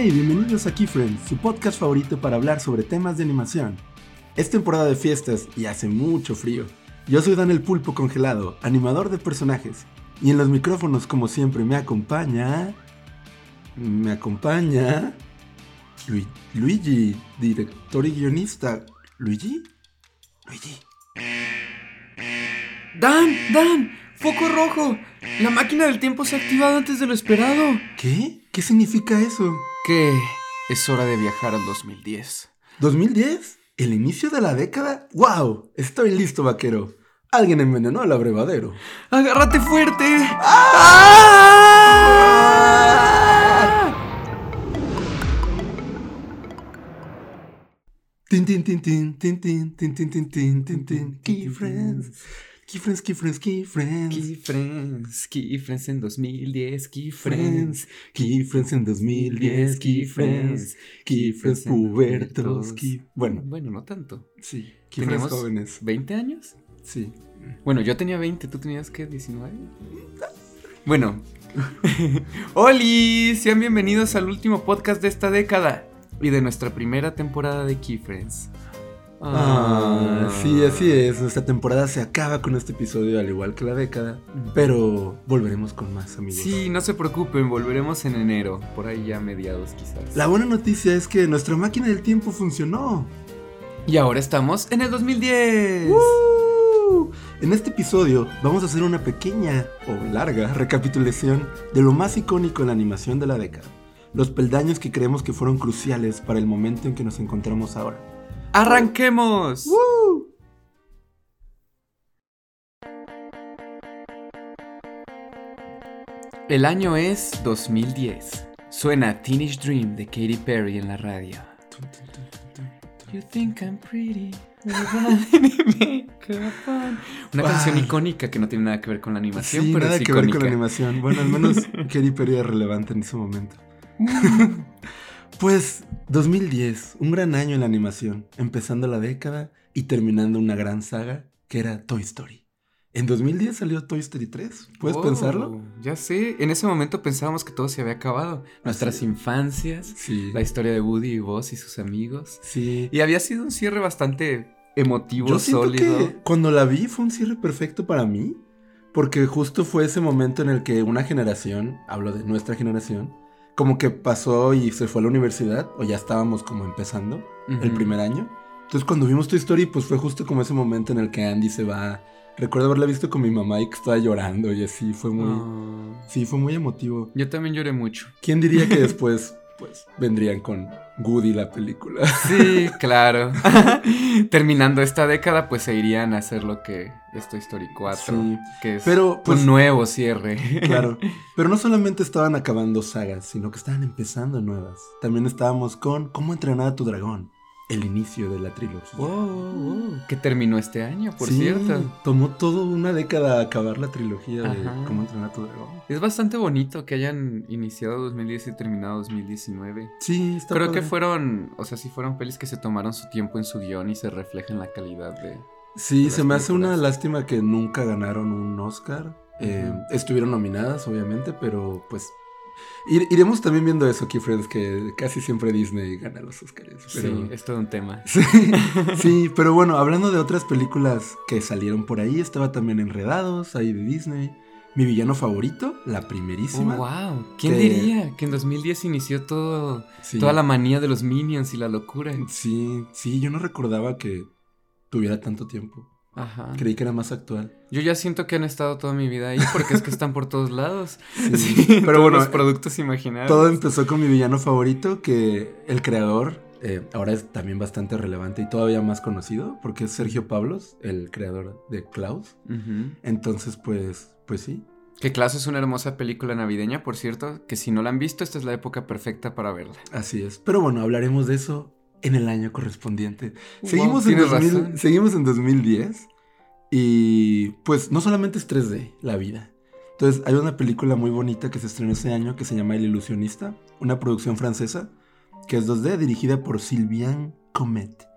Hey, bienvenidos a Keyfriends, su podcast favorito para hablar sobre temas de animación. Es temporada de fiestas y hace mucho frío. Yo soy Daniel Pulpo Congelado, animador de personajes. Y en los micrófonos, como siempre, me acompaña. Me acompaña. Luigi, director y guionista. ¿Luigi? Luigi. Dan, Dan, foco rojo. La máquina del tiempo se ha activado antes de lo esperado. ¿Qué? ¿Qué significa eso? Que es hora de viajar al 2010. ¿2010? ¿El inicio de la década? ¡Wow! Estoy listo, vaquero. Alguien envenenó el abrevadero. ¡Agárrate fuerte! Tin tin tin tin tin tin tin tin tin tin tin tin Key Friends. Key Friends, Key Friends, Key Friends. Key Friends, Key Friends en 2010, Key Friends. Friends. Key Friends en 2010, Key Friends. Key Friends pubertos. Key... Bueno, Bueno, no tanto. sí. Key Friends Teníamos jóvenes. ¿20 años? Sí. Bueno, yo tenía 20, ¿tú tenías qué? ¿19? Bueno. ¡Holi! Sean bienvenidos al último podcast de esta década y de nuestra primera temporada de Key Friends. Ah, sí, así es. Nuestra temporada se acaba con este episodio, al igual que la década. Pero volveremos con más, amigos. Sí, no se preocupen, volveremos en enero, por ahí ya mediados quizás. La buena noticia es que nuestra máquina del tiempo funcionó. Y ahora estamos en el 2010. ¡Woo! En este episodio vamos a hacer una pequeña o larga recapitulación de lo más icónico en la animación de la década. Los peldaños que creemos que fueron cruciales para el momento en que nos encontramos ahora. ¡Arranquemos! ¡Woo! El año es 2010. Suena Teenage Dream de Katy Perry en la radio. You think I'm pretty. Una canción icónica que no tiene nada que ver con la animación, Sí, pero nada es que ver con la animación. Bueno, al menos Katy Perry era relevante en ese momento. Pues 2010, un gran año en la animación, empezando la década y terminando una gran saga que era Toy Story. En 2010 salió Toy Story 3, ¿puedes Oh, pensarlo? Ya sé, en ese momento pensábamos que todo se había acabado. Nuestras infancias, Sí. la historia de Woody y Buzz y sus amigos. Sí. Y había sido un cierre bastante emotivo, Yo siento sólido. que cuando la vi fue un cierre perfecto para mí, porque justo fue ese momento en el que una generación, hablo de nuestra generación, como que pasó y se fue a la universidad, o ya estábamos como empezando el primer año. Entonces cuando vimos Toy Story, pues fue justo como ese momento en el que Andy se va. Recuerdo haberla visto con mi mamá y que estaba llorando y así, fue muy... Ah. Sí, fue muy emotivo. Yo también lloré mucho. ¿Quién diría que después, pues, vendrían con Woody la película? Sí, claro. Terminando esta década, pues se irían a hacer lo que es Toy Story 4, Sí, que es pero, pues- un nuevo cierre. Claro. Pero no solamente estaban acabando sagas, sino que estaban empezando nuevas. También estábamos con ¿Cómo entrenar a tu dragón? El inicio de la trilogía. Wow, wow. Que terminó este año, por Sí, cierto. Tomó toda una década acabar la trilogía de. ¿Cómo entrenar a tu dragón? Es bastante bonito que hayan iniciado 2010 y terminado 2019. Sí, está Creo padre. que fueron, o sea, sí fueron pelis que se tomaron su tiempo en su guion y se refleja en la calidad de... Sí, de se me hace una lástima que nunca ganaron un Oscar. Eh, estuvieron nominadas, obviamente, pero pues. Ir- iremos también viendo eso aquí, Friends, que casi siempre Disney gana los Oscars. Pero... Sí, es todo un tema. Sí, sí, pero bueno, hablando de otras películas que salieron por ahí, estaba también Enredados, ahí de Disney. Mi villano favorito, la Oh, primerísima. wow. ¿Quién Que- diría que en 2010 inició todo, Sí. toda la manía de los Minions y la locura? Sí, sí, yo no recordaba que tuviera tanto tiempo. Ajá. Creí que era más actual. Yo ya siento que han estado toda mi vida ahí porque es que están por todos lados. Sí, pero pero bueno, los productos imaginarios. Todo empezó con mi villano favorito, que el creador eh, ahora es también bastante relevante y todavía más conocido, porque es Sergio Pablos, el creador de Klaus. Entonces, pues, pues sí. Que Klaus es una hermosa película navideña, por cierto, que si no la han visto, esta es la época perfecta para verla. Así es. Pero bueno, hablaremos de eso en el año correspondiente. Wow, Seguimos, en tienes 2000 razón. seguimos en 2010 y pues no solamente es 3D, la vida. Entonces hay una película muy bonita que se estrenó ese año que se llama El Ilusionista, una producción francesa que es 2D dirigida por Sylvian Comet.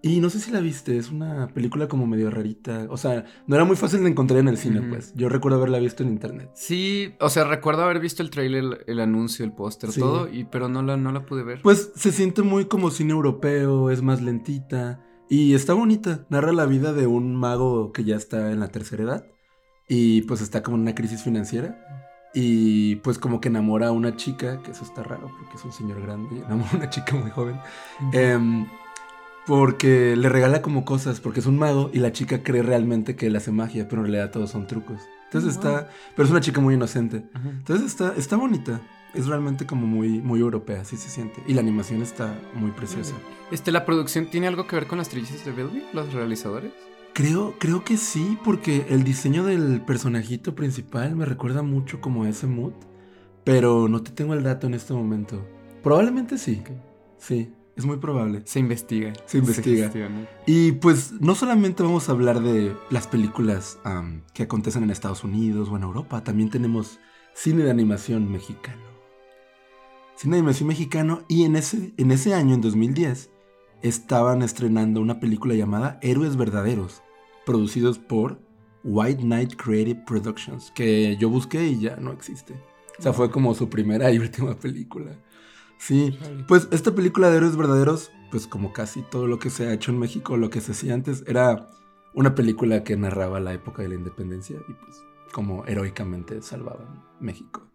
Y no sé si la viste, es una película como medio rarita. O sea, no era muy fácil de encontrar en el cine, pues. Yo recuerdo haberla visto en internet. Sí, o sea, recuerdo haber visto el trailer, el, el anuncio, el póster, Sí. todo, y, pero no la, no la pude ver. Pues se siente muy como cine europeo, es más lentita. Y está bonita. Narra la vida de un mago que ya está en la tercera edad. Y pues está como en una crisis financiera. Y pues como que enamora a una chica, que eso está raro porque es un señor grande, y enamora a una chica muy joven. Em, porque le regala como cosas, porque es un mago y la chica cree realmente que él hace magia, pero en realidad todos son trucos. Entonces Oh, está, pero es una chica muy inocente. Ajá. Entonces está, está bonita. Es realmente como muy, muy europea, así se siente. Y la animación está muy preciosa. Este, ¿la producción tiene algo que ver con las trillizas de Belleville, los realizadores? Creo, creo que sí, porque el diseño del personajito principal me recuerda mucho como a ese mood. Pero no te tengo el dato en este momento. Probablemente sí. Sí, es muy probable. Se investiga. Se investiga. Y pues no solamente vamos a hablar de las películas que acontecen en Estados Unidos o en Europa, también tenemos cine de animación mexicano. Cine de animación mexicano y en ese, en ese año, en 2010, estaban estrenando una película llamada Héroes Verdaderos, producidos por White Knight Creative Productions, que yo busqué y ya no existe. O sea, fue como su primera y última película. Sí, pues esta película de héroes verdaderos, pues como casi todo lo que se ha hecho en México, lo que se hacía antes, era una película que narraba la época de la independencia y pues como heroicamente salvaban México.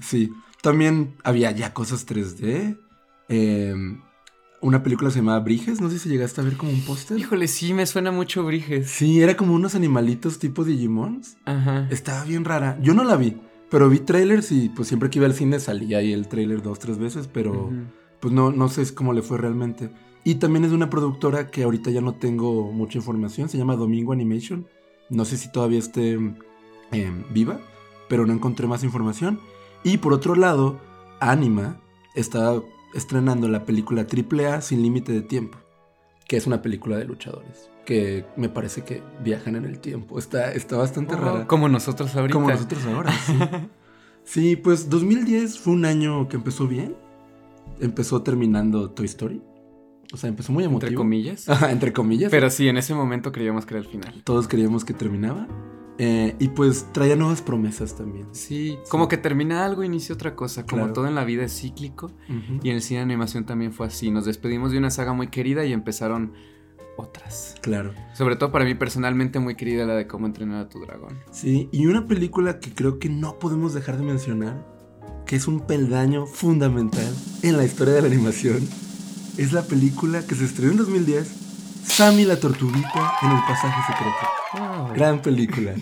Sí, también había ya cosas 3D. eh, una película se llamaba Briges, no sé si llegaste a ver como un póster. Híjole, sí, me suena mucho Briges. Sí, era como unos animalitos tipo Digimons. Ajá. Estaba bien rara. Yo no la vi, pero vi trailers y pues siempre que iba al cine salía ahí el trailer dos, tres veces, pero pues no, no sé cómo le fue realmente. Y también es de una productora que ahorita ya no tengo mucha información, se llama Domingo Animation. No sé si todavía esté em, viva, pero no encontré más información. Y por otro lado, Anima está estrenando la película AAA Sin Límite de Tiempo, que es una película de luchadores, que me parece que viajan en el tiempo. Está, está bastante Oh, rara. Como nosotros ahorita. Como nosotros ahora, sí. Sí, pues 2010 fue un año que empezó bien. Empezó terminando Toy Story. O sea, empezó muy emotivo. Entre comillas. Ajá, entre comillas. Pero sí, en ese momento creíamos que era el final. Todos creíamos que terminaba. Eh, y pues traía nuevas promesas también. Sí, como que termina algo y inicia otra cosa. Como Claro. todo en la vida es cíclico. Ujú. Y en el cine de animación también fue así. Nos despedimos de una saga muy querida y empezaron otras. Claro. Sobre todo para mí personalmente muy querida la de cómo entrenar a tu dragón. Sí, y una película que creo que no podemos dejar de mencionar, que es un peldaño fundamental en la historia de la animación, es la película que se estrenó en 2010, Sammy la Tortuguita en el pasaje secreto. Gran película.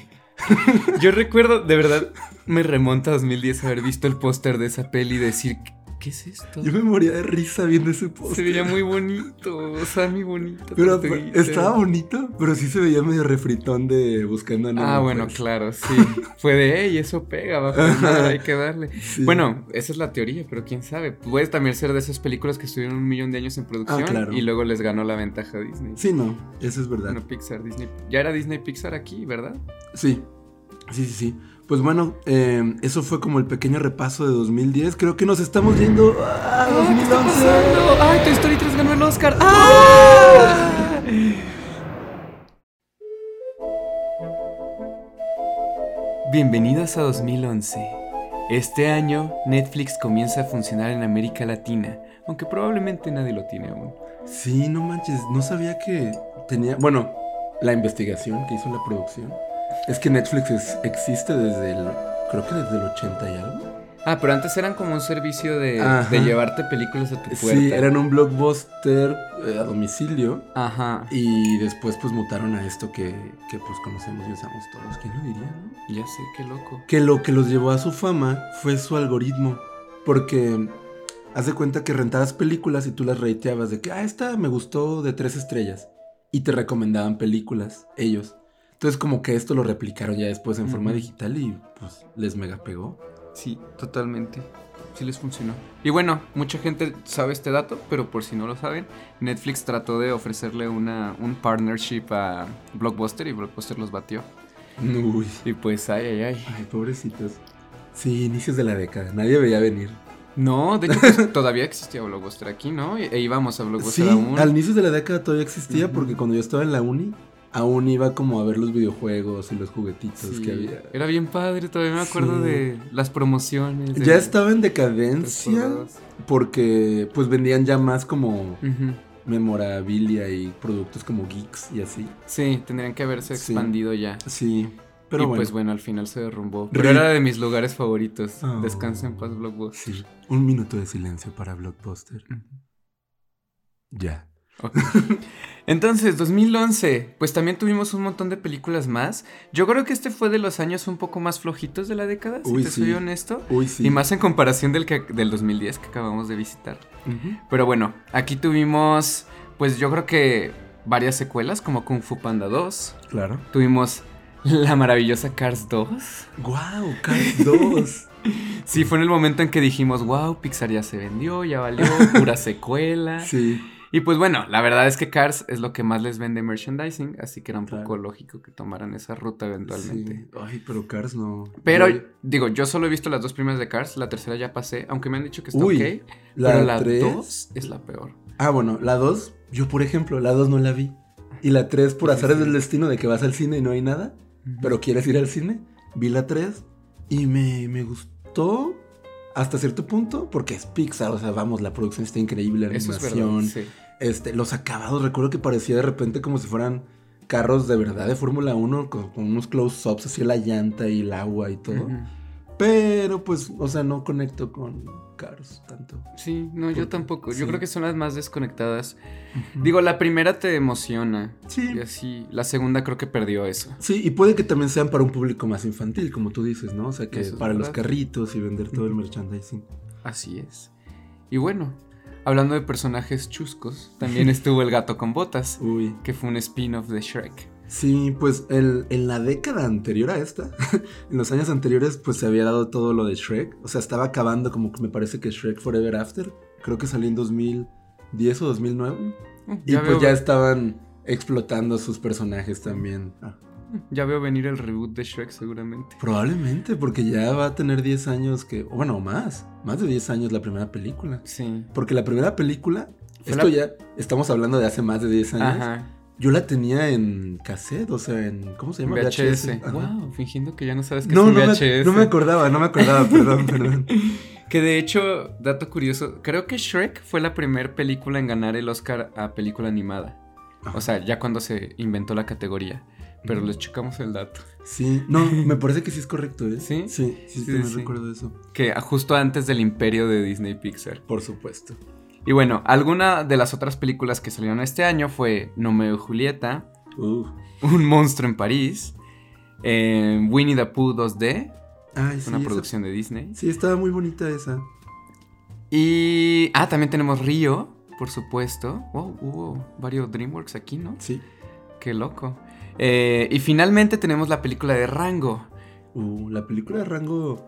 Yo recuerdo, de verdad, me remonta a 2010 haber visto el póster de esa peli y decir, ¿qué es esto? Yo me moría de risa viendo ese Se póster. veía muy bonito, Sammy bonito. Pero estaba bonito, pero sí se veía medio refritón de buscando a Nemo, Ah, bueno, pues. claro, sí. Fue de, hey, eso pega, va a hay que darle. Sí. Bueno, esa es la teoría, pero quién sabe. Puede también ser de esas películas que estuvieron un millón de años en producción Ah, claro. y luego les ganó la ventaja a Disney. Sí, no, eso es verdad. Bueno, Pixar, Disney. Ya era Disney Pixar aquí, ¿verdad? Sí, sí, sí, sí. Pues bueno, eh, eso fue como el pequeño repaso de 2010. Creo que nos estamos yendo a 2011. ¡Ay, Toy Story 3 ganó el Oscar! ¡Ah! Bienvenidos a 2011. Este año Netflix comienza a funcionar en América Latina, aunque probablemente nadie lo tiene aún. Sí, no manches, no sabía que tenía... Bueno, la investigación que hizo la producción es que Netflix es- existe desde el... Creo que desde el 80 y algo. Ah, pero antes eran como un servicio de, de llevarte películas a tu puerta. Sí, eran un blockbuster eh, a domicilio. Ajá. Y después pues mutaron a esto que, que, pues conocemos y usamos todos. ¿Quién lo diría, no? Ya sé, qué loco. Que lo que los llevó a su fama fue su algoritmo. Porque haz de cuenta que rentabas películas y tú las rateabas de que, ah, esta me gustó de tres estrellas. Y te recomendaban películas, ellos. Entonces como que esto lo replicaron ya después en forma digital y pues les mega pegó. Sí, totalmente. Sí les funcionó. Y bueno, mucha gente sabe este dato, pero por si no lo saben, Netflix trató de ofrecerle una, un partnership a Blockbuster y Blockbuster los batió. Uy. Y pues, ay, ay, ay. Ay, pobrecitos. Sí, inicios de la década. Nadie veía venir. No, de hecho pues, todavía existía Blockbuster aquí, ¿no? E íbamos a Blockbuster Sí, aún. al inicio de la década todavía existía porque cuando yo estaba en la uni, aún iba como a ver los videojuegos y los juguetitos Sí, que había. Era bien padre, todavía me acuerdo Sí. de las promociones. de Ya estaba en decadencia porque pues vendían ya más como memorabilia y productos como geeks y así. Sí, tendrían que haberse Sí. expandido ya. Sí, pero y bueno. pues bueno, al final se derrumbó. Pero era de mis lugares favoritos. Oh. Descansa en paz, Blockbuster. Un minuto de silencio para Blockbuster. Ya. Entonces, 2011, pues también tuvimos un montón de películas más. Yo creo que este fue de los años un poco más flojitos de la década, si Uy, te sí. soy honesto. Uy, sí. Y más en comparación del, que, del 2010 que acabamos de visitar. Pero bueno, aquí tuvimos, pues yo creo que varias secuelas como Kung Fu Panda 2. Claro. Tuvimos la maravillosa Cars 2. ¡Guau! Cars 2. Sí, fue en el momento en que dijimos, wow, Pixar ya se vendió, ya valió, pura secuela. sí. Y pues bueno, la verdad es que Cars es lo que más les vende merchandising, así que era un Claro. poco lógico que tomaran esa ruta eventualmente. Sí. Ay, pero Cars no. Pero Yo- digo, yo solo he visto las dos primeras de Cars, la tercera ya pasé, aunque me han dicho que está Uy, ok, la pero la 3. 2 es la peor. Ah, bueno, la 2, yo por ejemplo, la 2 no la vi. Y la 3, por Sí, azares sí. del destino de que vas al cine y no hay nada, pero quieres ir al cine, vi la 3 y me, me gustó hasta cierto punto, porque es Pixar, o sea, vamos, la producción está increíble, la es animación, verdad, sí. este, los acabados, recuerdo que parecía de repente como si fueran carros de verdad de Fórmula 1, con, con unos close-ups, así la llanta y el agua y todo. Pero pues, o sea, no conecto con Cars tanto. Sí, no, yo tampoco. Yo creo que son las más desconectadas. Digo, la primera te emociona. sí. Y así, la segunda creo que perdió eso. Sí, y puede que también sean para un público más infantil, como tú dices, ¿no? O sea, que es para los carritos y vender todo el merchandising. Así es. Y bueno, hablando de personajes chuscos, también estuvo el gato con botas, Uy. que fue un spin-off de Shrek. Sí, pues el- en la década anterior a esta, en los años anteriores, pues se había dado todo lo de Shrek. O sea, estaba acabando como que me parece que Shrek Forever After. Creo que salió en 2010 o 2009. Mm, Y Ya, pues ya estaban explotando sus personajes también. Ah, ya veo venir el reboot de Shrek seguramente. probablemente, porque ya va a tener 10 años que, o bueno, más, más de 10 años la primera película. Sí. Porque la primera película, Fue esto la- ya estamos hablando de hace más de 10 años. Ajá. Yo la tenía en cassette, o sea, en ¿cómo se llama? VHS. Ajá. Wow, fingiendo que ya no sabes qué No, es un no me, VHS. no me acordaba, no me acordaba, perdón, perdón. Que de hecho, dato curioso, creo que Shrek fue la primera película en ganar el Oscar a película animada. O sea, ya cuando se inventó la categoría. Pero les checamos el dato. Sí, no, me parece que sí es correcto, ¿eh? ¿Sí? Sí, sí, sí. recuerdo eso. Que justo antes del imperio de Disney Pixar. Por supuesto. Y bueno, alguna de las otras películas que salieron este año fue Nomeo y Julieta, Uh. Un monstruo en París, eh, Winnie the Pooh 2D, Ay, sí. una esa- producción de Disney. Sí, estaba muy bonita esa. Y... Ah, también tenemos Río, por supuesto. Wow, hubo varios DreamWorks aquí, ¿no? Sí. Qué loco. Eh, y finalmente tenemos la película de Rango. Uh, la película de Rango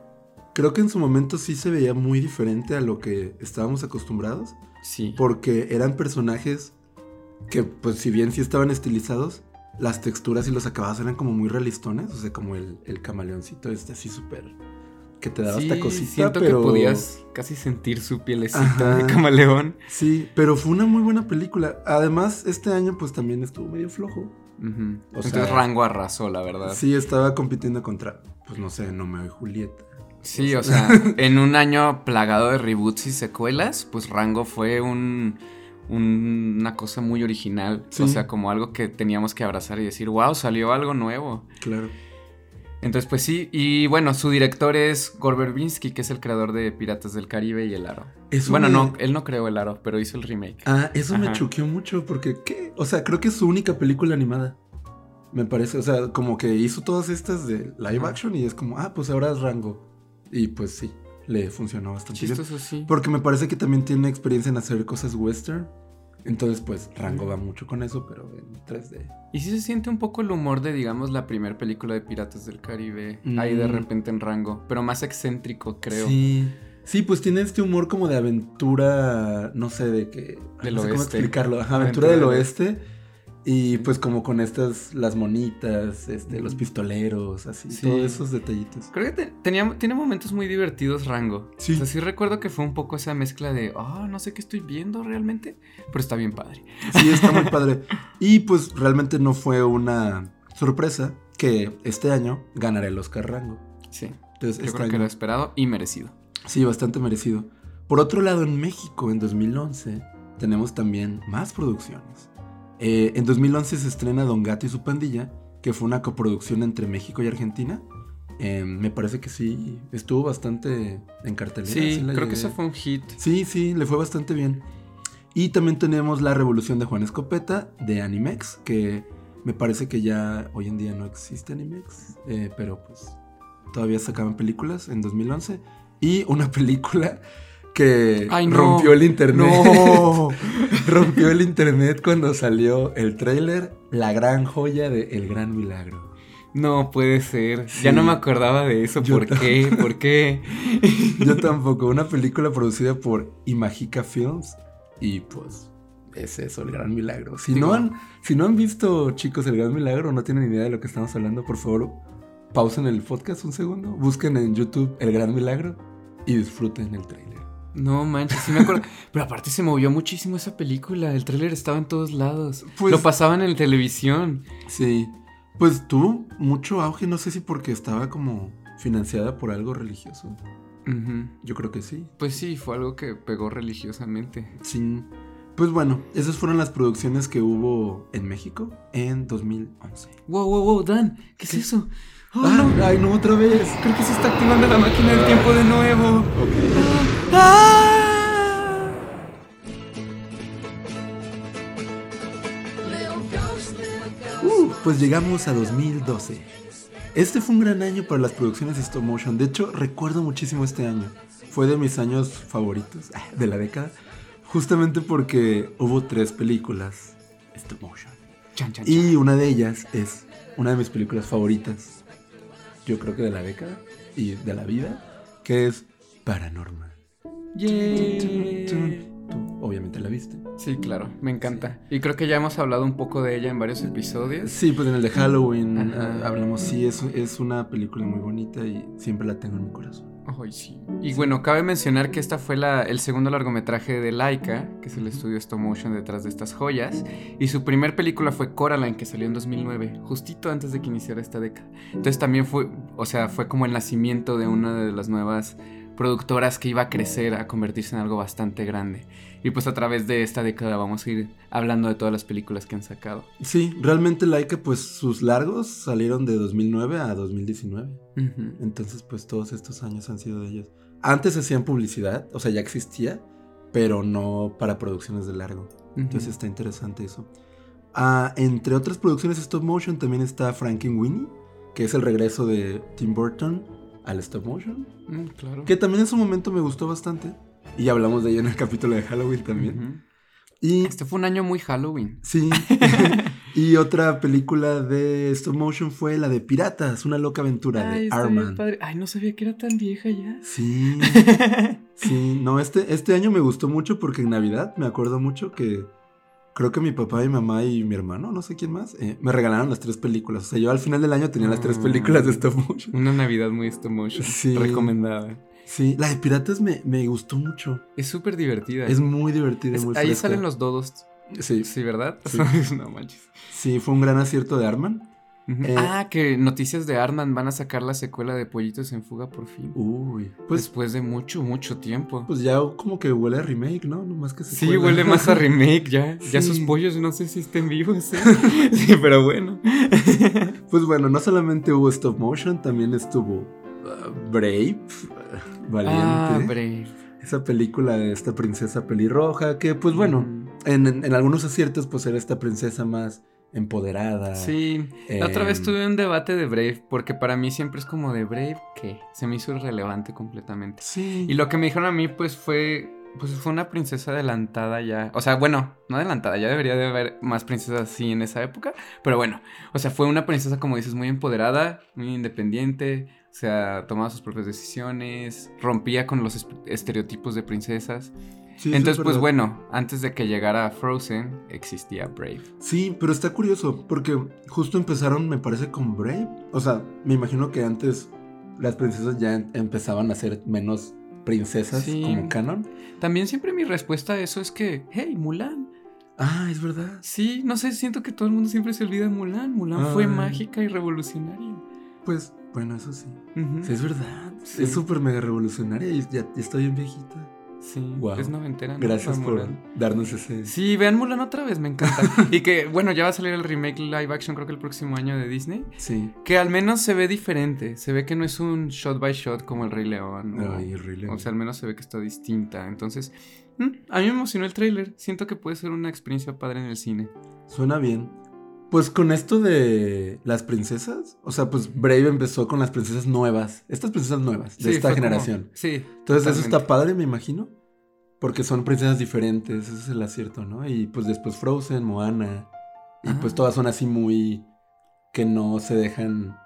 creo que en su momento sí se veía muy diferente a lo que estábamos acostumbrados. Sí. Porque eran personajes que, pues, si bien sí estaban estilizados, las texturas y los acabados eran como muy realistones. O sea, como el, el camaleoncito este así súper. que te daba Sí, esta cosita. siento pero... que podías casi sentir su pielecita Ajá. de camaleón. Sí, pero fue una muy buena película. Además, este año, pues también estuvo medio flojo. O Entonces sea- Rango arrasó, la verdad. Sí, estaba compitiendo contra, pues no sé, No me Julieta. Sí, o sea, en un año plagado de reboots y secuelas, pues Rango fue un, un- una cosa muy original. Sí. O sea, como algo que teníamos que abrazar y decir, wow, salió algo nuevo. Claro. Entonces, pues sí, y bueno, su director es Gore Verbinski, que es el creador de Piratas del Caribe y El Aro. Eso bueno, me- no, él no creó El Aro, pero hizo el remake. Ah, eso me choqueó mucho porque, ¿qué? O sea, creo que es su única película animada. Me parece, o sea, como que hizo todas estas de live action y es como, ah, pues ahora es Rango. Y pues sí, le funcionó bastante bien. Chistoso, sí. Porque me parece que también tiene experiencia en hacer cosas western. Entonces, pues Rango va mucho con eso, pero en 3D. Y sí se siente un poco el humor de, digamos, la primera película de Piratas del Caribe. Ahí de Mm. repente en rango. Pero más excéntrico, creo. Sí. Sí, pues tiene este humor como de aventura, no sé, de que... Del no sé cómo oeste. explicarlo. Ajá, Aventura aventura del del oeste. Y pues como con estas, las monitas, este, los pistoleros, así, Sí. todos esos detallitos. Creo que te- tenía, tiene momentos muy divertidos, Rango. Sí. O sea, sí recuerdo que fue un poco esa mezcla de, ah, no sé qué estoy viendo realmente, pero está bien padre. Sí, está muy padre. Y pues realmente no fue una sorpresa que este año ganará el Oscar Rango. Sí, Entonces, yo este creo que era esperado y merecido. Sí, bastante merecido. Por otro lado, en México, en 2011, tenemos también más producciones. Eh, en 2011 se estrena Don Gato y su pandilla, que fue una coproducción entre México y Argentina. Eh, me parece que sí, estuvo bastante en cartelera. Sí, creo que eso fue un hit. Sí, sí, le fue bastante bien. Y también tenemos La Revolución de Juan Escopeta, de Animex, que me parece que ya hoy en día no existe Animex, eh, pero pues todavía sacaban películas en 2011. Y una película que Ay, no. rompió el internet. No. rompió el internet cuando salió el tráiler La Gran Joya de El Gran Milagro. No puede ser. Sí. Ya no me acordaba de eso. Yo ¿Por qué? ¿Por qué? Yo tampoco, una película producida por Imagica Films y pues es eso, el gran milagro. Si Digo- no han, si no han visto, chicos, el gran milagro, no tienen idea de lo que estamos hablando, por favor, pausen el podcast un segundo, busquen en YouTube el gran milagro y disfruten el tráiler. No manches, sí me acuerdo. Pero aparte se movió muchísimo esa película. El tráiler estaba en todos lados. Pues- Lo pasaban en televisión. Sí, pues tuvo mucho auge, no sé si porque estaba como financiada por algo religioso. Yo creo que sí. Pues sí, fue algo que pegó religiosamente. Sí. Pues bueno, esas fueron las producciones que hubo en México en 2011. Wow, wow, wow, Dan, ¿qué es eso? Ah, no, ¡Ay, no, otra vez! creo que se está activando la máquina del tiempo de nuevo. Ok. ¡Ah! Uh, pues llegamos a 2012. Este fue un gran año para las producciones de stop motion. De hecho, recuerdo muchísimo este año. Fue de mis años favoritos ah, de la década. Justamente porque hubo tres películas stop motion. Chan, chan, chan. Y una de ellas es una de mis películas favoritas. Yo creo que de la década y de la vida. Que es Paranormal. Tú obviamente la viste. Sí, claro, me encanta. Y creo que ya hemos hablado un poco de ella en varios episodios. Sí, pues en el de Halloween Ajá. ah, hablamos. Sí, es, es una película muy bonita y siempre la tengo en mi corazón. Ay, sí. Y bueno, cabe mencionar que esta fue la, el segundo largometraje de Laika, que es el estudio stop motion detrás de estas joyas. Y su primer película fue Coraline, que salió en 2009, justito antes de que iniciara esta década. Entonces también fue, o sea, fue como el nacimiento de una de las nuevas productoras que iba a crecer, a convertirse en algo bastante grande. Y pues a través de esta década vamos a ir hablando de todas las películas que han sacado. Sí, realmente Laika, pues sus largos salieron de 2009 a 2019. Ujú. Entonces, pues todos estos años han sido de ellos. Antes hacían publicidad, o sea, ya existía, pero no para producciones de largo. Entonces está interesante eso. Ah, entre otras producciones stop motion también está Frankenweenie, que es el regreso de Tim Burton al stop motion, Mm, claro. que también en su momento me gustó bastante. Y hablamos de ella en el capítulo de Halloween también. Y Este fue un año muy Halloween. sí. y otra película de stop motion fue la de Piratas, una loca aventura Ay, de Arman. Ay, no sabía que era tan vieja ya. Sí. Sí, no, este, este año me gustó mucho porque en Navidad me acuerdo mucho que creo que mi papá, mi mamá y mi hermano, no sé quién más, eh, me regalaron las tres películas. O sea, yo al final del año tenía las tres Ah. películas de stop motion. Una Navidad muy stop motion. Sí. Recomendada. Sí, la de Piratas me, me gustó mucho. Es súper divertida. Es muy divertida, Es- muy ahí fresca. salen los dodos. Sí, Sí, ¿verdad? Sí. no manches. sí, fue un gran acierto de Arman. Eh, ah, que noticias de Arman van a sacar la secuela de Pollitos en Fuga por fin. Uy, pues, Después de mucho, mucho tiempo. pues ya como que huele a remake, ¿no? No más que sí, secuela. huele más a remake ya. Ya Sí. sus pollos no sé si estén vivos. ¿eh? sí, pero bueno. Pues bueno, no solamente hubo stop motion, también estuvo uh, Brave, Valiente. Ah, Brave. Esa película de esta princesa pelirroja, que pues bueno, Mm. en, en- en algunos aciertos pues era esta princesa más empoderada. Sí, la otra vez Em, tuve un debate de Brave, porque para mí siempre es como de Brave que se me hizo irrelevante completamente. Sí. Y lo que me dijeron a mí, pues fue. Pues fue una princesa adelantada ya. O sea, bueno, no adelantada, ya debería de haber más princesas así en esa época. Pero bueno, o sea, fue una princesa, como dices, muy empoderada, muy independiente. O sea, tomaba sus propias decisiones, rompía con los es- estereotipos de princesas. Sí, Entonces, es pues bueno, antes de que llegara Frozen, existía Brave. Sí, pero está curioso porque justo empezaron, me parece, con Brave. O sea, me imagino que antes las princesas ya em- empezaban a ser menos princesas Sí. como canon. También siempre mi respuesta a eso es que, hey, Mulan. Ah, es verdad. Sí, no sé, siento que todo el mundo siempre se olvida de Mulan. Mulan fue mágica y revolucionaria. Pues, bueno, eso sí. Es verdad. Sí. Es súper mega revolucionaria y ya, ya está bien viejita. Sí, Guau. es noventera. ¿no? Gracias por Mulan. darnos ese. Sí, vean Mulan otra vez, me encanta. y que, bueno, ya va a salir el remake live action, creo que el próximo año de Disney. Sí. Que al menos se ve diferente. Se ve que no es un shot by shot como el Rey León. o- Ay, Rey León. O sea, al menos se ve que está distinta. Entonces, mm, a mí me emocionó el tráiler. Siento que puede ser una experiencia padre en el cine. Suena bien. Pues con esto de las princesas, o sea, pues Brave empezó con las princesas nuevas, estas princesas nuevas de Sí, esta como- generación. sí. Entonces eso está padre, me imagino, porque son princesas diferentes, ese es el acierto, ¿no? Y pues después Frozen, Moana, y pues todas son así muy que no se dejan,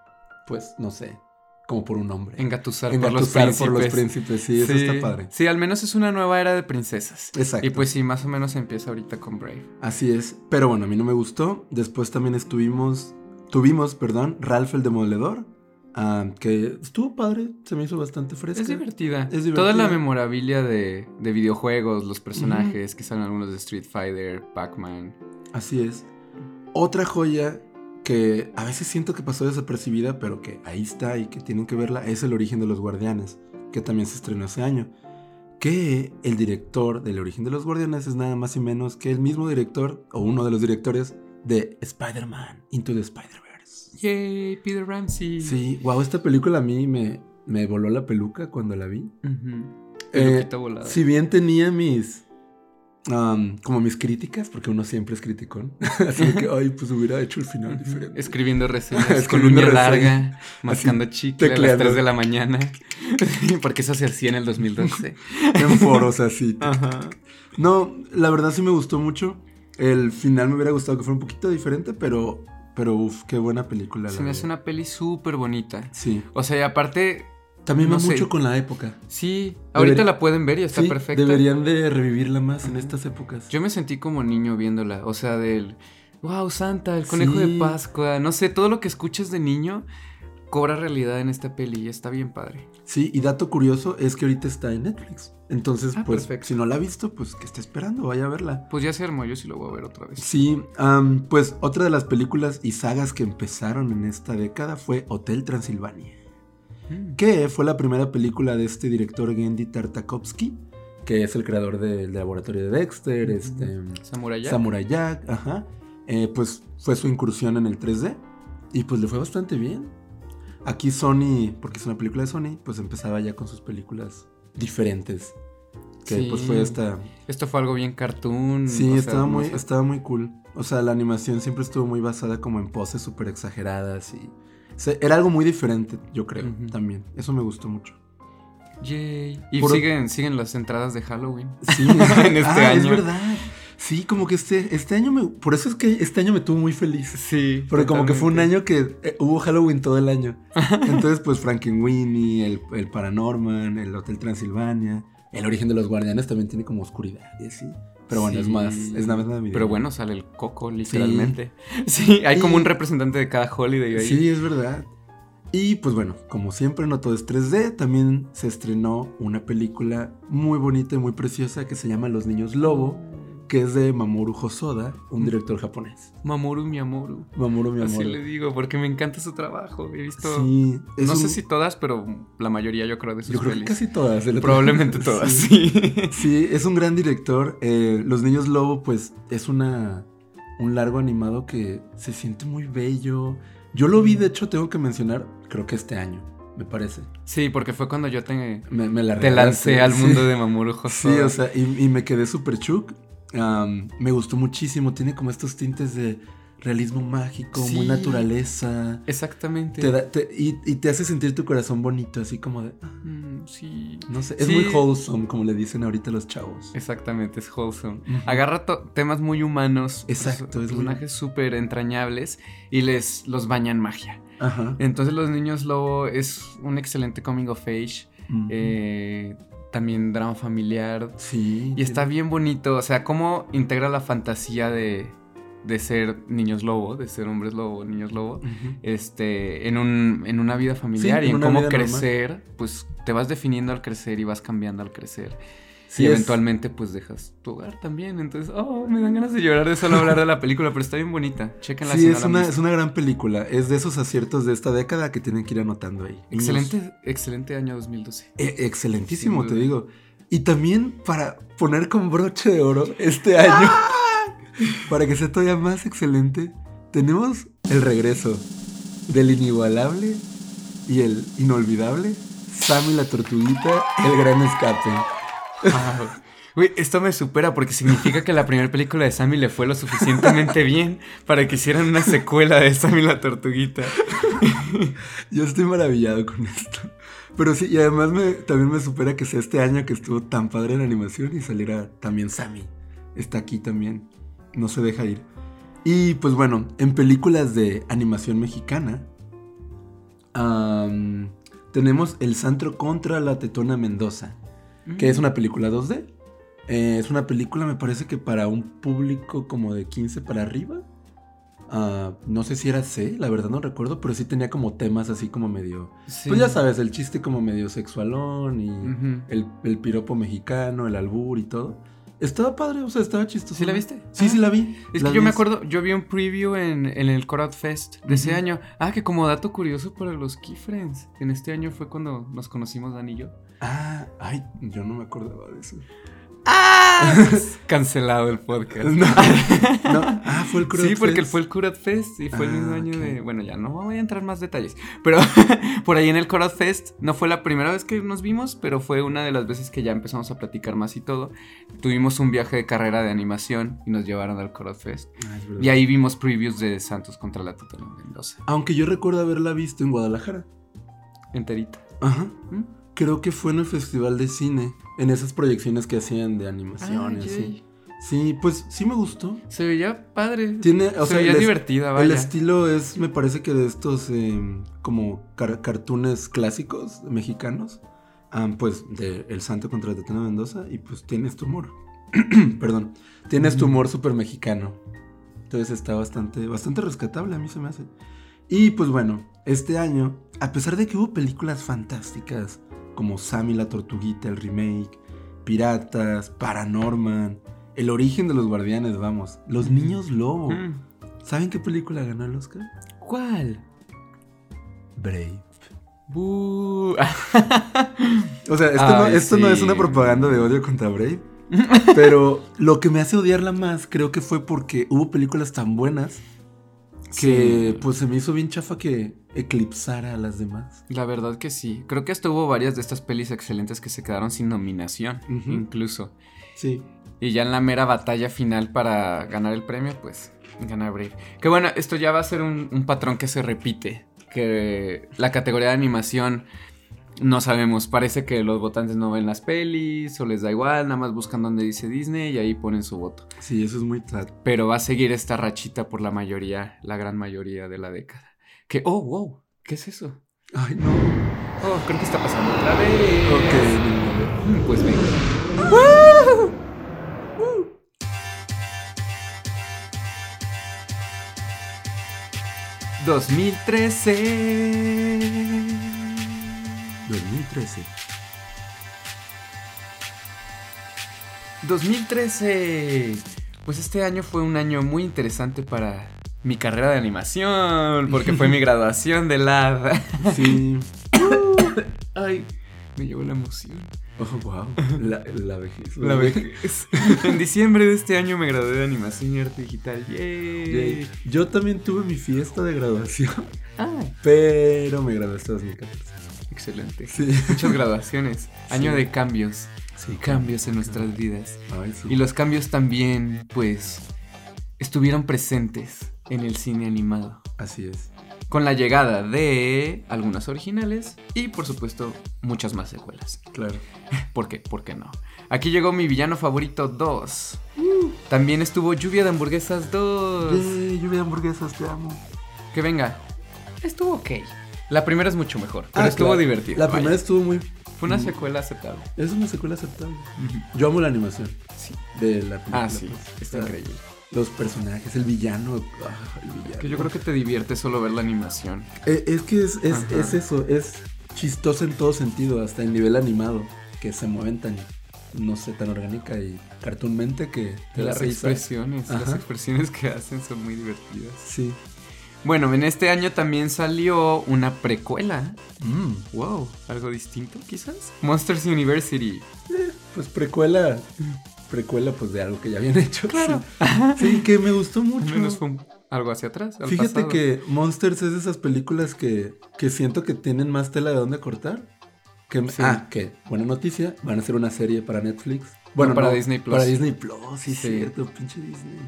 pues, no sé, como por un hombre. Engatusar, por los por los príncipes, sí, eso está padre. Sí, al menos es una nueva era de princesas. Exacto. Y pues sí, más o menos empieza ahorita con Brave. Así es, pero bueno, a mí no me gustó. Después también estuvimos, tuvimos, perdón, Ralph el Demoledor, ah, que estuvo padre, se me hizo bastante fresca. Es divertida. Es Toda la divertida. memorabilia de, de videojuegos, los personajes, que salen algunos de Street Fighter, Pac-Man. Así es. Otra joya que a veces siento que pasó desapercibida, pero que ahí está y que tienen que verla, es El origen de los guardianes, que también se estrenó hace año. Que el director del origen de los guardianes es nada más y menos que el mismo director, o uno de los directores, de Spider-Man, Into the Spider-Verse. Yay, Peter Ramsey. Sí, wow, esta película a mí me, me voló la peluca cuando la vi. Ujú. Eh, Peluquita volada. Si bien tenía mis. como mis críticas, porque uno siempre es criticón. Así que, ay, pues hubiera hecho el final diferente. Escribiendo reseñas Escribiendo con uña reseñas. larga, mascando chicle a las tecleando. 3 de la mañana. Porque eso se hacía en el 2012. En foros así. Ajá. No, la verdad sí me gustó mucho. El final me hubiera gustado que fuera un poquito diferente, pero. Pero, uff, qué buena película. Se la me hace una peli súper bonita. Sí. O sea, y aparte, También No va sé. mucho con la época. sí, ahorita la pueden ver y está Sí, perfecta. Deberían de revivirla más en estas épocas. Yo me sentí como niño viéndola. O sea, del. Wow, Santa, el conejo Sí. de Pascua. No sé, todo lo que escuchas de niño cobra realidad en esta peli y está bien padre. Sí, y dato curioso es que ahorita está en Netflix. Entonces, Ah, pues, perfecto. si no la ha visto, pues que está esperando, vaya a verla. Pues ya se armó, yo sí lo voy a ver otra vez. Sí, pues otra de las películas y sagas que empezaron en esta década fue Hotel Transilvania, Mm. que fue la primera película de este director Gendy Tartakovsky, que es el creador del laboratorio de Dexter, este, Samurai Jack. Samurai Jack, ajá. Eh, pues fue su incursión en el 3D y pues le fue bastante bien. Aquí Sony, porque es una película de Sony, pues empezaba ya con sus películas diferentes. Que Sí. pues fue esta Esto fue algo bien cartoon. Sí, sea, estaba, muy, estaba muy cool. O sea, la animación siempre estuvo muy basada como en poses súper exageradas y... o sea, era algo muy diferente, yo creo, también. Eso me gustó mucho. Yay. Y siguen, siguen las entradas de Halloween. Sí, En este ah, es año. verdad. Sí, como que este, este año me... Por eso es que este año me tuvo muy feliz. Sí. Porque como que fue un año que eh, hubo Halloween todo el año. Entonces, pues Frankenweenie, el, el Paranorman, el Hotel Transilvania, el origen de los guardianes también tiene como oscuridad y así. Pero bueno, es más, es nada más navideño. Pero bueno, sale el coco, literalmente. Sí, hay como un representante de cada holiday ahí. Sí, es verdad. Y pues bueno, como siempre, no todo es 3D. También se estrenó una película muy bonita y muy preciosa que se llama Los Niños Lobo, que es de Mamoru Hosoda, un director japonés. Mamoru Miyamoru. Mamoru, mi amor. Así le digo, porque me encanta su trabajo. He visto. Sí, no sé si todas, pero la mayoría yo creo de sus Yo creo que casi todas. otro- Probablemente todas, Sí. sí. Sí, es un gran director. Eh, Los Niños Lobo, pues, es una un largo animado que se siente muy bello. Yo lo vi, de hecho, tengo que mencionar, creo que este año, me parece. Sí, porque fue cuando yo te, Me, me la te regalaste, lancé al sí. mundo de Mamoru Hosoda. Sí, o sea, y, y me quedé súper chuc. Me gustó muchísimo. Tiene como estos tintes de realismo mágico, muy naturaleza. Exactamente. Te da- te- y, y te hace sentir tu corazón bonito, así como de. ah, Mm, sí. No sé, es Sí. muy wholesome, como le dicen ahorita los chavos. Exactamente, es wholesome. Agarra temas muy humanos, Exacto, es personajes súper entrañables y les los baña en magia. Ajá. Entonces Los Niños Lobo es un excelente coming of age. Eh, también drama familiar. Sí. Y está bien bonito, o sea, cómo integra la fantasía de, de ser niños lobo, de ser hombres lobo, niños lobo, este, en, un, en una vida familiar Sí, y en cómo crecer, pues te vas definiendo al crecer y vas cambiando al crecer. Sí, y es- eventualmente pues dejas tu hogar también. Entonces, oh, me dan ganas de llorar de solo hablar de la película, pero está bien bonita. Chequenla Sí, es una, es una gran película. Es de esos aciertos de esta década que tienen que ir anotando ahí. Excelente, excelente año 2012. e- excelentísimo, te digo. Y también para poner con broche de oro este año, para que sea todavía más excelente, tenemos el regreso del inigualable y el inolvidable Sammy la Tortuguita, el gran escape. Esto me supera porque significa que la primera película de Sammy le fue lo suficientemente bien para que hicieran una secuela de Sammy la Tortuguita. Yo estoy maravillado con esto. Pero sí, y además me, también me supera que sea este año que estuvo tan padre en animación y saliera también Sammy. Está aquí también. No se deja ir. Y pues bueno, en películas de animación mexicana, tenemos El Santro contra la Tetona Mendoza, que es una película 2D. Eh, es una película, me parece que para un público como de 15 para arriba. Ah, no sé si era C, la verdad no recuerdo, pero sí tenía como temas así como medio. Sí. Pues ya sabes, el chiste como medio sexualón y el, el piropo mexicano, el albur y todo. Estaba padre, o sea, estaba chistoso. ¿Sí la viste? Sí, Ah. sí la vi. Es La que yo vi. me acuerdo, yo vi un preview en, en el Corot Fest de ese año. Ah, que como dato curioso para los Key Friends. En este año fue cuando nos conocimos Dan y yo. Ah, ay, yo no me acordaba de eso. ¡Ah! Cancelado el podcast. No, no, ah, fue el Crowd Sí, porque Fest. fue el Curat Fest y fue el Ah, mismo año ok. de. Bueno, ya no voy a entrar más detalles. Pero por ahí en el Curat Fest no fue la primera vez que nos vimos, pero fue una de las veces que ya empezamos a platicar más y todo. Tuvimos un viaje de carrera de animación y nos llevaron al Curat Fest. Ah. Y ahí vimos previews de Santos contra la Totona Mendoza. Aunque yo recuerdo haberla visto en Guadalajara. Enterita. Ajá. ¿Mm? Creo que fue en el Festival de Cine, en esas proyecciones que hacían de animación y Ah, así. yay. Sí, pues sí me gustó. Se veía padre. Tiene, o Se sea, veía el, divertida, el vaya. estilo es, me parece que de estos eh, como car- cartoons clásicos mexicanos. Pues de El Santo contra Tetona Mendoza y pues tiene este humor. Perdón. Tiene este Mm. humor súper mexicano. Entonces está bastante, bastante rescatable, a mí se me hace. Y pues bueno, este año, a pesar de que hubo películas fantásticas como Sammy la Tortuguita, el remake, Piratas, Paranorman, El origen de los guardianes, vamos, Los Niños Lobo. Mm. ¿Saben qué película ganó el Oscar? ¿Cuál? Brave. O sea, esto, no, esto no es una propaganda de odio contra Brave. Pero lo que me hace odiarla más creo que fue porque hubo películas tan buenas que Sí. pues se me hizo bien chafa que eclipsara a las demás. La verdad que sí. Creo que hasta hubo varias de estas pelis excelentes que se quedaron sin nominación, incluso. Sí. Y ya en la mera batalla final para ganar el premio, pues gana Brave. Que bueno, esto ya va a ser un, un patrón que se repite. Que la categoría de animación no sabemos. Parece que los votantes no ven las pelis o les da igual, nada más buscan donde dice Disney y ahí ponen su voto. Sí, eso es muy sad. Pero va a seguir esta rachita por la mayoría, la gran mayoría de la década. Que, oh, wow, ¿qué es eso? Ay, no. Oh, creo que está pasando otra vez. Ok, Pues venga. ¡2013! 2013. 2013. Pues este año fue un año muy interesante para mi carrera de animación, porque fue mi graduación de LAD. Sí. Ay, me llevó la emoción. Oh, wow. La, la vejez. La vejez. en diciembre de este año me gradué de animación y arte digital. ¡Yay! Yay. Yo también tuve mi fiesta de graduación, Ah, pero me gradué hasta 2014. excelente. Sí. Muchas graduaciones. Año Sí. de cambios. Sí, Cambios en nuestras vidas. Ay, sí. Y los cambios también, pues, estuvieron presentes en el cine animado. Así es. Con la llegada de algunas originales y, por supuesto, muchas más secuelas. Claro. ¿Por qué? ¿Por qué no? Aquí llegó mi villano favorito 2. También estuvo Lluvia de Hamburguesas 2. Yay, lluvia de hamburguesas, te amo. Que venga. Estuvo ok. La primera es mucho mejor, pero Ah, estuvo claro. divertida. La vaya. primera estuvo muy Fue una Mm. secuela aceptable. Es una secuela aceptable. Yo amo la animación Sí. de la película. Ah, sí, pues. está increíble. Los personajes, el villano. ah, el villano. Que yo creo que te divierte solo ver la animación. Eh, Es que es, es, eso, es chistoso en todo sentido, hasta en nivel animado, que se mueven tan, no sé, tan orgánica y cartoonmente que te las expresiones, las expresiones que hacen son muy divertidas. Sí. Bueno, en este año también salió una precuela. Mm, Wow, algo distinto quizás. Monsters University. pues precuela, precuela pues de algo que ya habían hecho. Claro. Sí, Sí, que me gustó mucho. menos fue algo hacia atrás. al Fíjate pasado. que Monsters es de esas películas que, que siento que tienen más tela de dónde cortar. Que, Sí. Ah, que buena noticia, van a hacer una serie para Netflix. Bueno, para no, Disney Plus. Para Disney Plus, sí, Sí. cierto, pinche Disney.